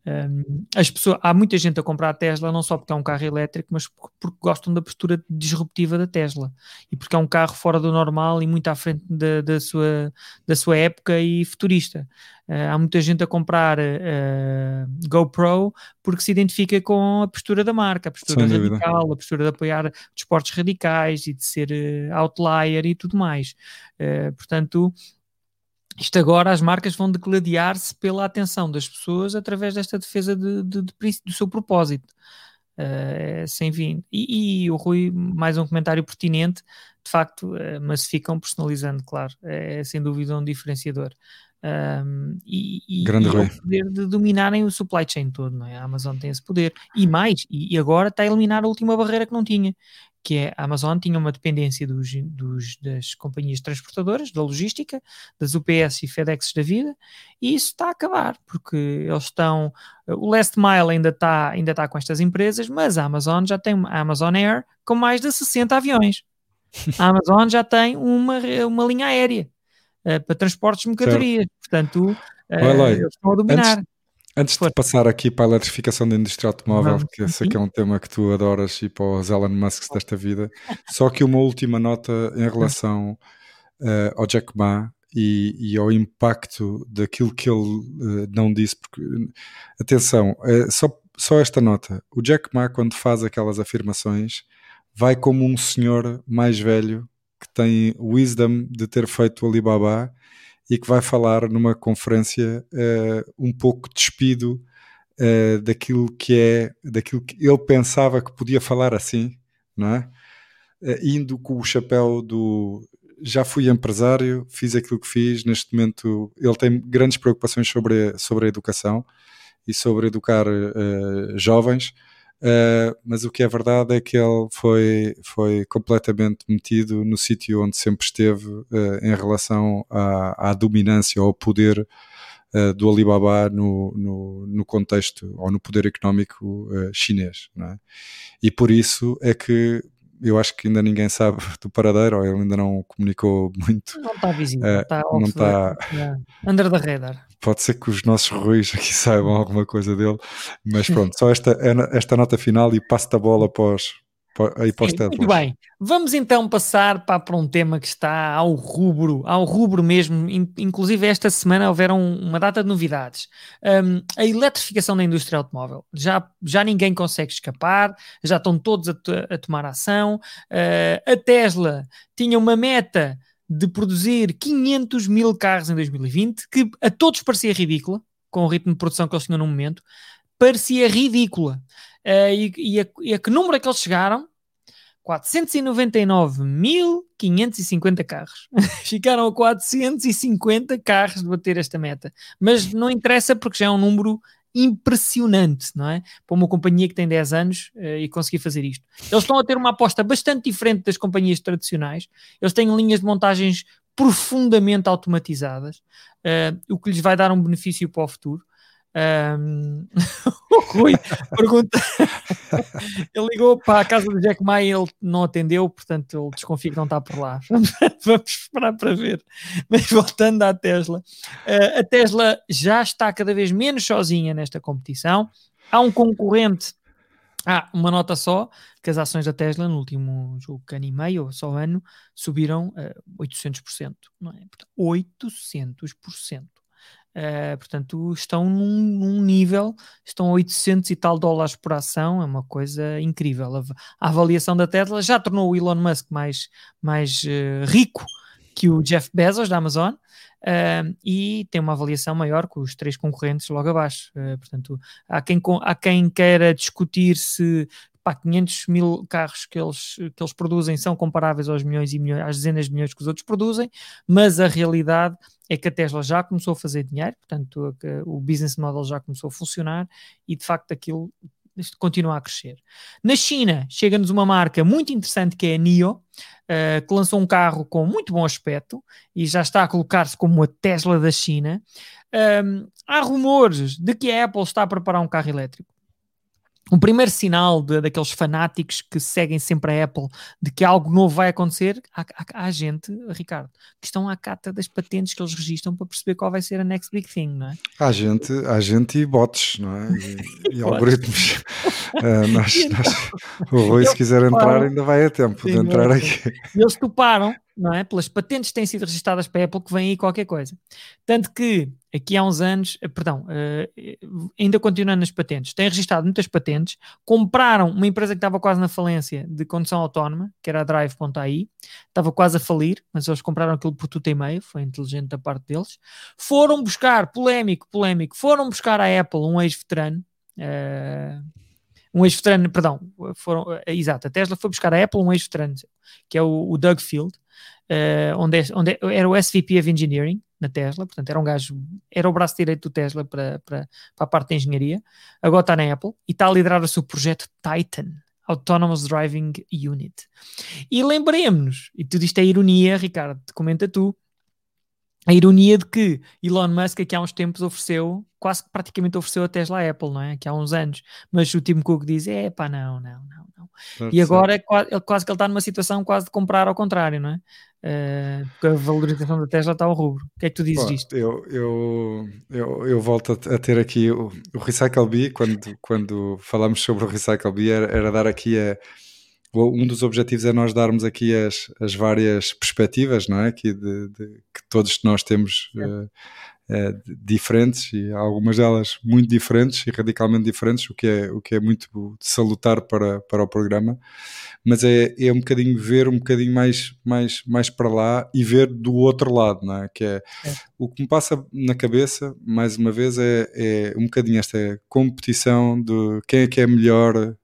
Um, as pessoas, há muita gente a comprar a Tesla não só porque é um carro elétrico, mas porque gostam da postura disruptiva da Tesla e porque é um carro fora do normal e muito à frente da, da, sua, da sua época e futurista. Uh, há muita gente a comprar uh, GoPro porque se identifica com a postura da marca, a postura Sem radical, dúvida. a postura de apoiar desportos radicais e de ser uh, outlier e tudo mais. portanto, isto agora as marcas vão degladiar-se pela atenção das pessoas através desta defesa de, de, de, do seu propósito. Uh, sem fim. E, e, o Rui, mais um comentário pertinente, de facto, uh, massificam personalizando, claro, é, é sem dúvida um diferenciador. Um, e, Grande e o poder de dominarem o supply chain todo, não é? A Amazon tem esse poder. E mais, e, e agora está a eliminar a última barreira que não tinha, que é a Amazon tinha uma dependência dos, dos, das companhias transportadoras, da logística, das UPS e FedEx da vida, e isso está a acabar, porque eles estão. O Last Mile ainda está, ainda está com estas empresas, mas a Amazon já tem a Amazon Air com mais de 60 aviões. A Amazon já tem uma, uma linha aérea uh, para transportes de mercadorias. Portanto, uh, eles estão a dominar. Antes Antes de passar aqui para a eletrificação da indústria automóvel, Vamos, que eu sei que é um tema que tu adoras e para os Elon Musk desta vida, só que uma última nota em relação uh, ao Jack Ma e, e, ao impacto daquilo que ele uh, não disse, porque atenção, uh, só, só esta nota: o Jack Ma, quando faz aquelas afirmações, vai como um senhor mais velho que tem wisdom de ter feito o Alibaba e que vai falar numa conferência uh, um pouco despido uh, daquilo que é, daquilo que ele pensava que podia falar assim, não é? Uh, indo com o chapéu do já fui empresário, fiz aquilo que fiz, neste momento ele tem grandes preocupações sobre, sobre a educação e sobre educar jovens, Uh, mas o que é verdade é que ele foi, foi completamente metido no sítio onde sempre esteve uh, em relação à, à, dominância ou ao poder uh, do Alibaba no, no, no, contexto ou no poder económico chinês. É? E por isso é que eu acho que ainda ninguém sabe do paradeiro, ou ele ainda não comunicou muito. Não está visível, uh, está não está under the radar. Pode ser que os nossos ruins aqui saibam alguma coisa dele, mas pronto, só esta, esta nota final e passo a bola os, aí para Sim, Muito bem, vamos então passar para, para um tema que está ao rubro, ao rubro mesmo, inclusive esta semana houveram uma data de novidades. Um, a eletrificação da indústria automóvel. Já, já ninguém consegue escapar, já estão todos a, a tomar ação. Uh, a Tesla tinha uma meta de produzir 500 mil carros em 2020, que a todos parecia ridícula, com o ritmo de produção que eles tinham no momento, parecia ridícula. Uh, e, e, a, e a que número é que eles chegaram? 499.550 carros. Ficaram a 450 carros de bater esta meta. Mas não interessa porque já é um número impressionante, não é? Para uma companhia que tem 10 anos uh, e conseguir fazer isto. Eles estão a ter uma aposta bastante diferente das companhias tradicionais. Eles têm linhas de montagens profundamente automatizadas, uh, o que lhes vai dar um benefício para o futuro. Um, o Rui pergunta. ele ligou para a casa do Jack Ma e ele não atendeu, portanto ele desconfia que não está por lá. Vamos esperar para ver. Mas voltando à Tesla, uh, a Tesla já está cada vez menos sozinha nesta competição. Há um concorrente. Ah, uma nota só, que as ações da Tesla no último jogo ano e meio, ou só ano, subiram uh, 800%, não é? 800%. Uh, portanto, estão num, num, nível, estão a 800 e tal dólares por ação, é uma coisa incrível. A, a avaliação da Tesla já tornou o Elon Musk mais, mais uh, rico que o Jeff Bezos da Amazon uh, e tem uma avaliação maior que os três concorrentes logo abaixo. portanto, há quem, há quem queira discutir se pá, 500 mil carros que eles, que eles produzem são comparáveis aos milhões e milhões, às dezenas de milhões que os outros produzem, mas a realidade é que a Tesla já começou a fazer dinheiro, portanto o business model já começou a funcionar e de facto aquilo continua a crescer. Na China chega-nos uma marca muito interessante que é a NIO, uh, que lançou um carro com muito bom aspecto e já está a colocar-se como a Tesla da China. Um, há rumores de que a Apple está a preparar um carro elétrico um primeiro sinal de, daqueles fanáticos que seguem sempre a Apple de que algo novo vai acontecer, há, há, há, gente, Ricardo, que estão à cata das patentes que eles registram para perceber qual vai ser a next big thing, não é? Há gente, há gente e bots, não é? E, e algoritmos. uh, nós, nós, o Rui, se quiser entrar, ainda vai a tempo Sim, de entrar aqui. Eles toparam não é? Pelas patentes que têm sido registradas para a Apple que vem aí qualquer coisa. Tanto que aqui há uns anos, eh, perdão, uh, ainda continuando nas patentes, têm registrado muitas patentes, compraram uma empresa que estava quase na falência de condução autónoma, que era a Drive.ai, estava quase a falir, mas eles compraram aquilo por tudo e meio, foi inteligente da parte deles. Foram buscar, polémico, polémico, foram buscar à Apple um ex-veterano. Uh, um ex-veterano, perdão, foram, exato, a Tesla foi buscar a Apple um ex-veterano, que é o, o Doug Field, uh, onde, é, onde é, era o SVP of Engineering na Tesla, portanto era um gajo, era o braço direito do Tesla para, para, para a parte da engenharia, agora está na Apple e está a liderar o seu projeto Titan, Autonomous Driving Unit. E lembremos-nos, e tudo isto é ironia, Ricardo, comenta tu, a ironia de que Elon Musk aqui há uns tempos ofereceu, quase que praticamente ofereceu a Tesla à Apple, não é? Aqui há uns anos. Mas o Tim Cook diz, é pá, não, não, não, não. e agora é quase, quase, que ele está numa situação quase de comprar ao contrário, não é? Uh, porque a valorização da Tesla está ao rubro. O que é que tu dizes Bom, disto? Eu, eu, eu, eu, volto a ter aqui o, o Recycle B, quando, quando falamos sobre o Recycle B, era, era dar aqui a um dos objetivos é nós darmos aqui as, as várias perspectivas, não é? Aqui de, de que todos nós temos uh, uh, diferentes e algumas delas muito diferentes e radicalmente diferentes, o que é, o que é muito salutar para, para o programa. Mas é, é um bocadinho ver um bocadinho mais, mais, mais para lá e ver do outro lado, não é? Que é, é. o que me passa na cabeça, mais uma vez, é, é um bocadinho esta competição de quem é que é melhor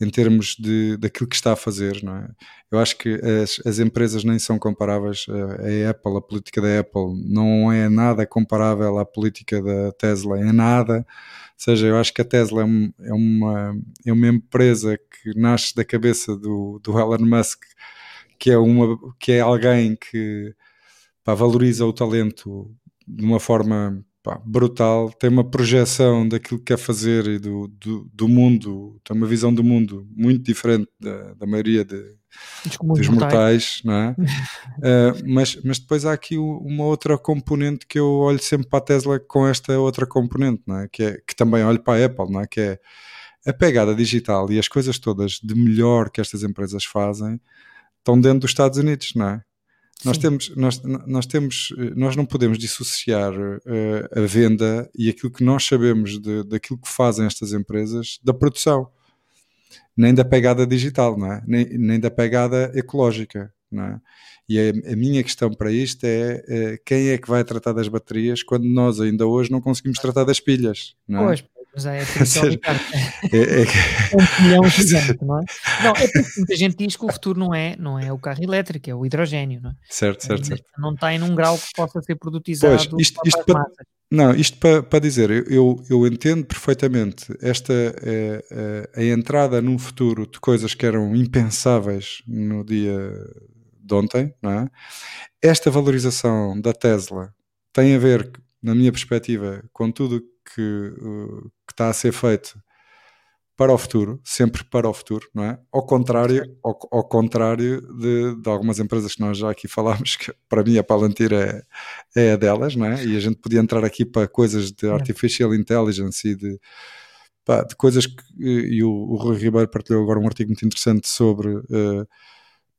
em termos de, daquilo que está a fazer, não é? Eu acho que as, as empresas nem são comparáveis. A Apple, a política da Apple não é nada comparável à política da Tesla, é nada. Ou seja, eu acho que a Tesla é, é uma, é uma empresa que nasce da cabeça do, do Elon Musk, que é, uma, que é alguém que pá, valoriza o talento de uma forma pá, brutal, tem uma projeção daquilo que quer fazer e do, do, do, mundo, tem uma visão do mundo muito diferente da, da maioria de, dos mortais, não é? uh, mas, mas depois há aqui uma outra componente que eu olho sempre para a Tesla com esta outra componente, não é? Que, é, que também olho para a Apple, não é? Que é a pegada digital e as coisas todas de melhor que estas empresas fazem estão dentro dos Estados Unidos, não é? Nós temos, nós, nós temos, nós não podemos dissociar uh, a venda e aquilo que nós sabemos de, daquilo que fazem estas empresas da produção, nem da pegada digital, não é? nem, nem da pegada ecológica. Não é? E a, a minha questão para isto é, é, quem é que vai tratar das baterias quando nós ainda hoje não conseguimos tratar das pilhas? Não é? Pois, mas é, é, é, um milhão gigante, não é? Não, é porque muita gente diz que o futuro não é, não é o carro elétrico, é o hidrogênio, não é? Certo, certo, certo. Não está em um grau que possa ser produtizado pois, isto, isto para, não, isto para, para dizer, eu, eu entendo perfeitamente esta é, é, a entrada num futuro de coisas que eram impensáveis no dia de ontem, não é? Esta valorização da Tesla tem a ver, na minha perspectiva, com tudo que, que está a ser feito para o futuro, sempre para o futuro, não é? Ao contrário, ao, ao contrário de, de, algumas empresas que nós já aqui falámos, que para mim a Palantir é, é a delas, não é? E a gente podia entrar aqui para coisas de artificial intelligence e de, pá, de coisas que, e o, o Rui Ribeiro partilhou agora um artigo muito interessante sobre uh,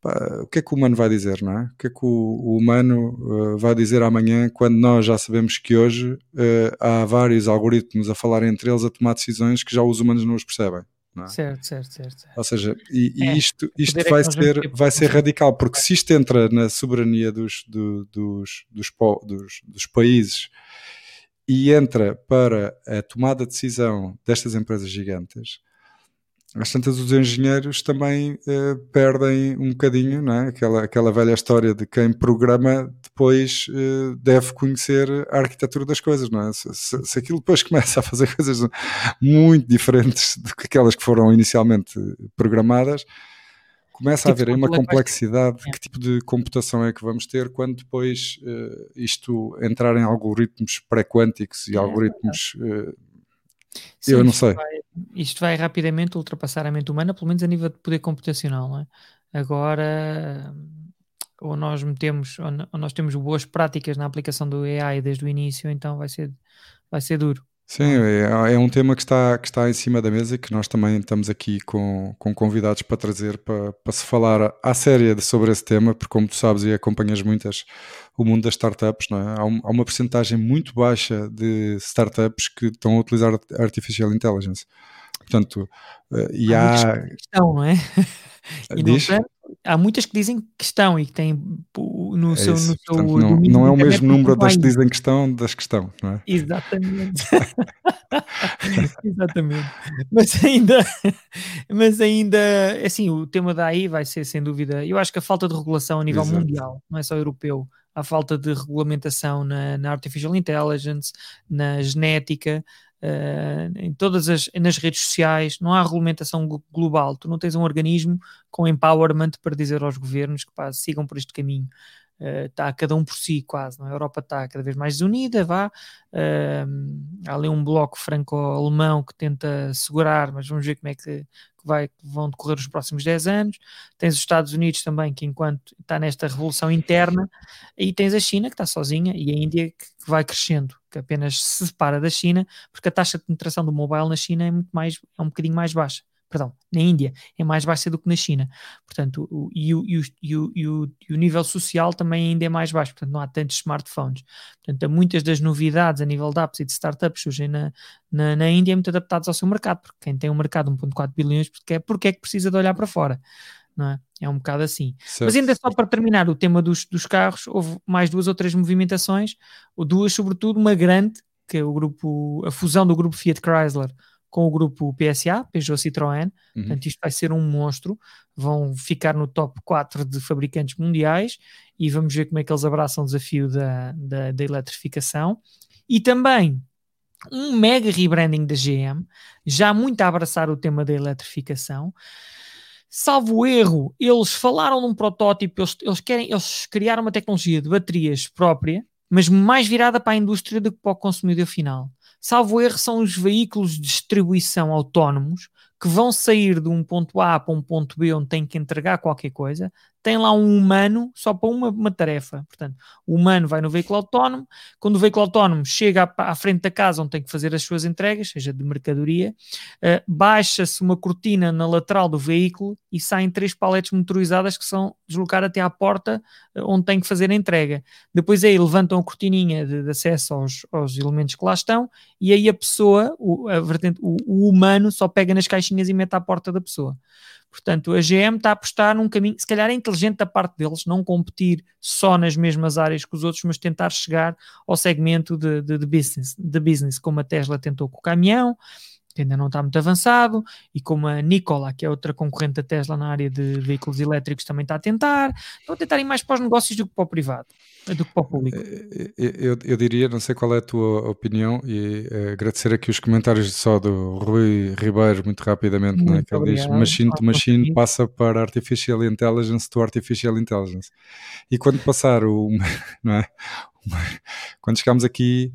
o que é que o humano vai dizer, não é? O que é que o, o humano uh, vai dizer amanhã quando nós já sabemos que hoje uh, há vários algoritmos a falar entre eles, a tomar decisões que já os humanos não os percebem. Não é? Certo, certo, certo. Ou seja, e, é, isto, isto é vai, ser, vai ser radical, porque se isto entra na soberania dos, do, dos, dos, dos, dos países e entra para a tomada de decisão destas empresas gigantes, às tantas os engenheiros também uh, perdem um bocadinho, não é? aquela, aquela velha história de quem programa depois uh, deve conhecer a arquitetura das coisas, não é? Se, se, se, aquilo depois começa a fazer coisas muito diferentes do que aquelas que foram inicialmente programadas, começa a tipo haver aí uma complexidade de que tipo de computação é que vamos ter quando depois uh, isto entrar em algoritmos pré-quânticos e algoritmos Sim, eu não sei. Vai, isto vai rapidamente ultrapassar a mente humana, pelo menos a nível de poder computacional. Não é? Agora, ou nós metemos, ou nós temos boas práticas na aplicação do AI desde o início, então vai ser, vai ser duro. Sim, é, é, um tema que está, que está em cima da mesa e que nós também estamos aqui com, com convidados para trazer, para, para se falar à séria sobre esse tema, porque como tu sabes e acompanhas muitas, o mundo das startups, não é? há, um, há uma porcentagem muito baixa de startups que estão a utilizar Artificial Intelligence. Portanto, eh, e há... há... Questão, não é? E Diz? não, há muitas que dizem que estão e que têm no é seu. No seu Portanto, não, não é o mesmo número das que dizem que estão das que estão, não é? Exatamente. Exatamente. Mas ainda, mas ainda, assim, o tema da AI vai ser sem dúvida. Eu acho que a falta de regulação a nível Exato. mundial, não é só europeu, a falta de regulamentação na, na artificial intelligence, na genética, uh, em todas as nas redes sociais, não há regulamentação global. Tu não tens um organismo com empowerment para dizer aos governos que pá, sigam por este caminho. Está uh, cada um por si, quase. Não? É? A Europa está cada vez mais unida, vá. Uh, há ali um bloco franco-alemão que tenta segurar, mas vamos ver como é que, que, vai, que vão decorrer os próximos 10 anos. Tens os Estados Unidos também, que enquanto está nesta revolução interna, e tens a China, que está sozinha, e a Índia, que, que vai crescendo que apenas se separa da China, porque a taxa de penetração do mobile na China é muito mais, é um bocadinho mais baixa. Perdão, na Índia é mais baixa do que na China. Portanto, o, e, o, e, o, e, o, e o nível social também ainda é mais baixo. Portanto, não há tantos smartphones. Portanto, muitas das novidades a nível de apps e de startups surgem na, na, na Índia muito adaptados ao seu mercado, porque quem tem um mercado de 1.4 bilhões, porque é, porque é que precisa de olhar para fora? não é? É um bocado assim. Certo. Mas ainda só para terminar o tema dos, dos carros, houve mais duas ou três movimentações, ou duas, sobretudo, uma grande, que é o grupo, a fusão do grupo Fiat Chrysler com o grupo PSA, Peugeot Citroën. Uhum. Portanto, isto vai ser um monstro. Vão ficar no top 4 de fabricantes mundiais e vamos ver como é que eles abraçam o desafio da, da, da eletrificação. E também um mega rebranding da GM, já muito a abraçar o tema da eletrificação. Salvo erro, eles falaram num protótipo, eles, eles, querem, eles criaram uma tecnologia de baterias própria, mas mais virada para a indústria do que para o consumidor final. Salvo erro, são os veículos de distribuição autónomos que vão sair de um ponto A para um ponto B onde têm que entregar qualquer coisa, tem lá um humano só para uma, uma tarefa. Portanto, o humano vai no veículo autónomo, quando o veículo autónomo chega à, à frente da casa onde tem que fazer as suas entregas, seja de mercadoria, uh, baixa-se uma cortina na lateral do veículo e saem três paletes motorizadas que são deslocar até à porta uh, onde tem que fazer a entrega. Depois aí levantam a cortininha de, de acesso aos, aos, elementos que lá estão e aí a pessoa, o, a vertente, o, o humano, só pega nas caixinhas e mete à porta da pessoa. Portanto, a GM está a apostar num caminho, se calhar é inteligente da parte deles, não competir só nas mesmas áreas que os outros, mas tentar chegar ao segmento de, de, de business, de business, como a Tesla tentou com o caminhão, que ainda não está muito avançado, e como a Nikola, que é outra concorrente da Tesla na área de veículos elétricos, também está a tentar. Estão a tentar ir mais para os negócios do que para o privado do que para o público. Eh, eh, eu, eu, diria, não sei qual é a tua opinião, e agradecer aqui os comentários só do Rui Ribeiro, muito rapidamente, muito né, que ele diz: Machine to Machine passa para Artificial Intelligence to Artificial Intelligence. E quando passar o. Não é? Quando chegamos aqui,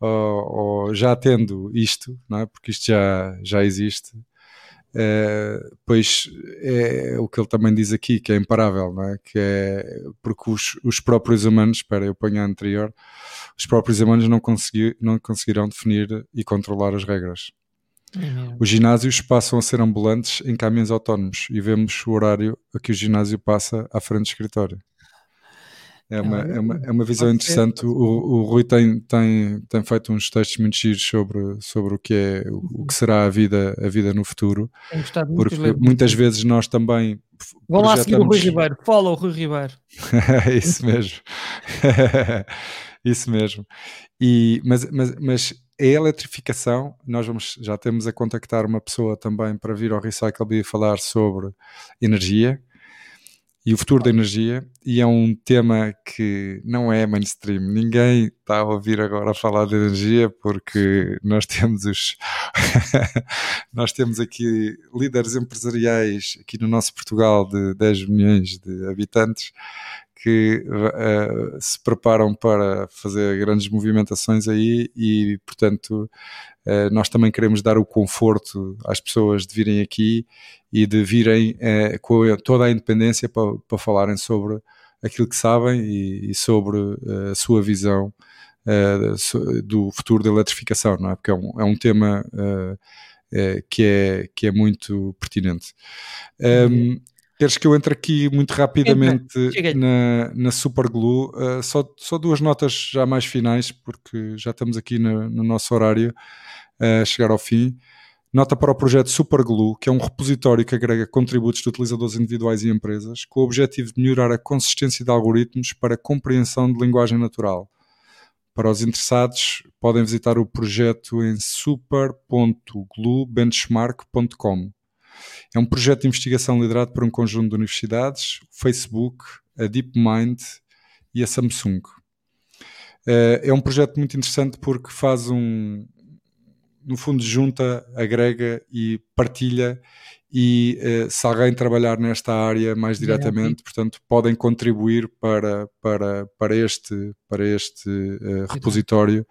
ou, já tendo isto, não é? porque isto já, já existe, Uh, pois é o que ele também diz aqui, que é imparável, não é? Que é porque os, os próprios humanos, espera, eu ponho a anterior, os próprios humanos não, consegui, não conseguirão definir e controlar as regras. É os ginásios passam a ser ambulantes em caminhões autónomos e vemos o horário a que o ginásio passa à frente do escritório. É uma, é uma, é uma visão interessante. O, o Rui tem, tem, tem feito uns textos muito giros sobre, sobre o que é o, o que será a vida, a vida no futuro. Porque muitas vezes nós também. Vão lá seguir o Rui Ribeiro, follow o Rui Ribeiro. É isso mesmo. Isso mesmo. E, mas, mas, mas a eletrificação, nós vamos, já temos a contactar uma pessoa também para vir ao Recycle e falar sobre energia, e o futuro da energia, e é um tema que não é mainstream. Ninguém está a ouvir agora falar de energia porque nós temos os nós temos aqui líderes empresariais aqui no nosso Portugal de 10 milhões de habitantes que uh, se preparam para fazer grandes movimentações aí e, portanto, uh, nós também queremos dar o conforto às pessoas de virem aqui e de virem uh, com toda a independência para, para falarem sobre aquilo que sabem e, e sobre a sua visão do futuro da eletrificação, não é? Porque é um, é um tema que, é, que é muito pertinente. Um, Queres que eu entre aqui muito rapidamente na, na Superglue? Uh, só, só duas notas já mais finais, porque já estamos aqui no, no nosso horário a chegar ao fim. Nota para o projeto Superglue, que é um repositório que agrega contributos de utilizadores individuais e empresas, com o objetivo de melhorar a consistência de algoritmos para a compreensão de linguagem natural. Para os interessados, podem visitar o projeto em super.gluebenchmark.com. É um projeto de investigação liderado por um conjunto de universidades, o Facebook, a DeepMind e a Samsung. Eh, é um projeto muito interessante porque faz um, no fundo, junta, agrega e partilha. E uh, se alguém trabalhar nesta área mais diretamente, portanto, podem contribuir para, para, para este, para este uh, repositório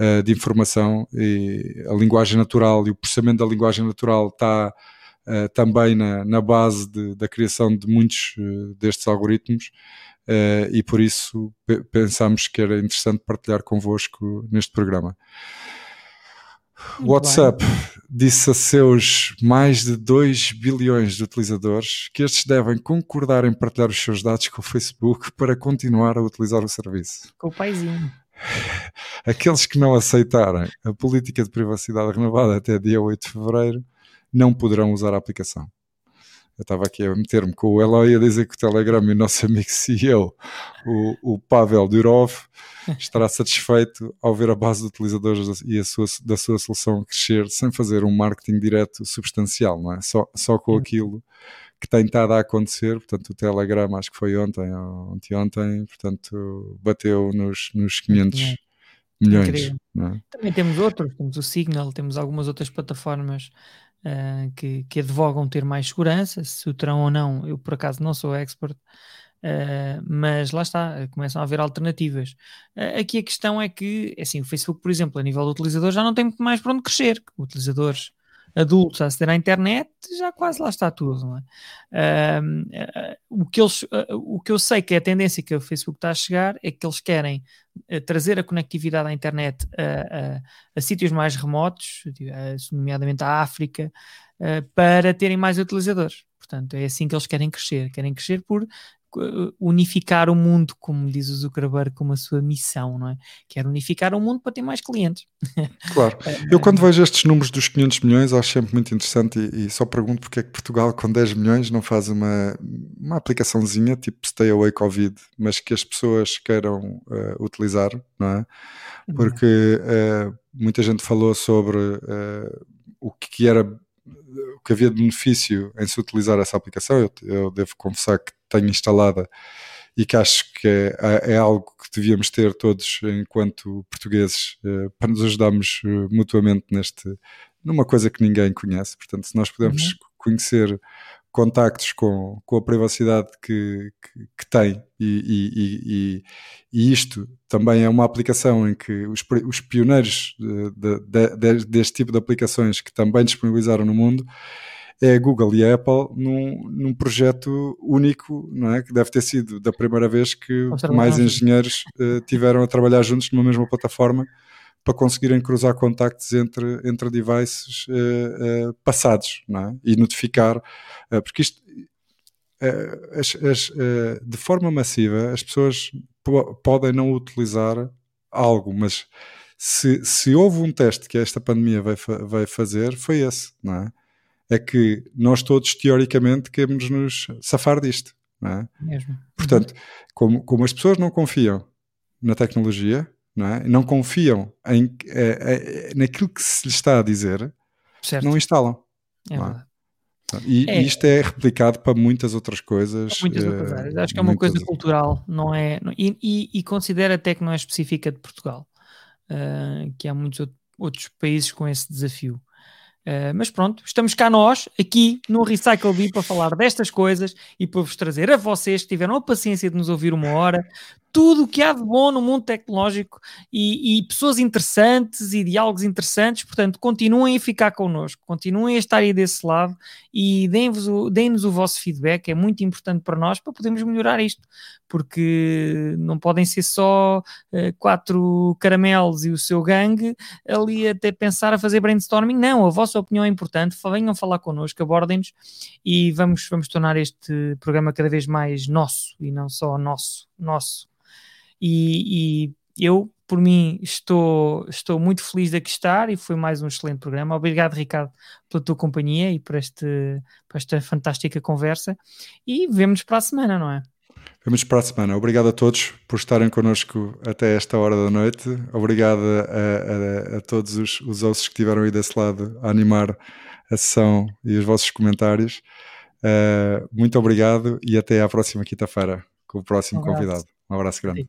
uh, de informação. E a linguagem natural e o processamento da linguagem natural está também na, na base de, da criação de muitos destes algoritmos e por isso pensámos que era interessante partilhar convosco neste programa. Muito WhatsApp bem. disse a seus mais de 2 bilhões de utilizadores que estes devem concordar em partilhar os seus dados com o Facebook para continuar a utilizar o serviço. Com o paizinho. Aqueles que não aceitarem a política de privacidade renovada até dia 8 de fevereiro não poderão usar a aplicação. Eu estava aqui a meter-me com o Eloy a dizer que o Telegram e o nosso amigo CEO, o, o Pavel Durov, estará satisfeito ao ver a base de utilizadores e a sua, da sua solução crescer sem fazer um marketing direto substancial, não é? Só, só com aquilo que tem estado a acontecer. Portanto, o Telegram, acho que foi ontem ou ontem, portanto, bateu nos, nos 500 milhões. É? Também temos outros, temos o Signal, temos algumas outras plataformas uh, que, que advogam ter mais segurança, se o terão ou não, eu por acaso não sou expert, Uh, mas lá está, começam a haver alternativas. Uh, aqui a questão é que, assim, o Facebook, por exemplo, a nível do utilizador, já não tem muito mais para onde crescer. Utilizadores adultos a aceder à internet, já quase lá está tudo. É? Uh, o, que eles, uh, o que eu sei que é a tendência que o Facebook está a chegar é que eles querem uh, trazer a conectividade à internet a, a, a sítios mais remotos, nomeadamente à África, para terem mais utilizadores. Portanto, é assim que eles querem crescer. Querem crescer por unificar o mundo, como diz o Zuckerberg, como a sua missão, não é? Quer unificar o mundo para ter mais clientes. Claro. Eu quando vejo estes números dos 500 milhões acho sempre muito interessante e, e só pergunto porque é que Portugal com 10 milhões não faz uma, uma aplicaçãozinha tipo Stay Away Covid, mas que as pessoas queiram uh, utilizar, não é? Porque uh, muita gente falou sobre uh, o que era o que havia de benefício em se utilizar essa aplicação. Eu, eu devo confessar que tenho instalada e que acho que é, é, algo que devíamos ter todos enquanto portugueses uh, para nos ajudarmos uh, mutuamente neste numa coisa que ninguém conhece. Portanto, se nós pudermos uhum. conhecer contactos com, com a privacidade que, que, que tem e, e, e, e, isto também é uma aplicação em que os, os pioneiros de, de, de, deste tipo de aplicações que também disponibilizaram no mundo é a Google e a Apple num, num projeto único, não é? Que deve ter sido da primeira vez que mais engenheiros uh, tiveram a trabalhar juntos numa mesma plataforma para conseguirem cruzar contactos entre, entre devices uh, uh, passados, não é? E notificar, porque isto as, as, de forma massiva as pessoas podem não utilizar algo, mas se, se houve um teste que esta pandemia vai, vai fazer, foi esse, não é? É que nós todos, teoricamente, queremos nos safar disto. Não é? Mesmo. Portanto, como, como as pessoas não confiam na tecnologia, não, é? não confiam em, é, é, naquilo que se lhes está a dizer, certo. não instalam. É não é? E é. isto é replicado para muitas outras coisas. Muitas outras áreas. Acho que é uma coisa cultural, não é? E, e, e considero até que não é específica de Portugal, uh, que há muitos outros países com esse desafio. Uh, mas pronto, estamos cá nós, aqui no Recycle Bee, para falar destas coisas e para vos trazer a vocês que tiveram a paciência de nos ouvir uma hora, tudo o que há de bom no mundo tecnológico e, e, pessoas interessantes e diálogos interessantes. Portanto, continuem a ficar connosco, continuem a estar aí desse lado e deem-nos o, deem o vosso feedback, é muito importante para nós para podermos melhorar isto, porque não podem ser só uh, quatro caramelos e o seu gangue ali até pensar a fazer brainstorming. Não, a vossa opinião é importante, venham falar connosco, abordem-nos e vamos, vamos tornar este programa cada vez mais nosso e não só nosso, nosso e, e eu, por mim, estou, estou muito feliz de aqui estar e foi mais um excelente programa. Obrigado, Ricardo, pela tua companhia e por, este, por esta fantástica conversa. E vemos para a semana, não é? Vemos para a semana. Obrigado a todos por estarem connosco até esta hora da noite. Obrigado a, a, a todos os, os ossos que estiveram aí desse lado a animar a sessão e os vossos comentários. Uh, muito obrigado e até à próxima quinta-feira com o próximo um convidado. Um abraço grande.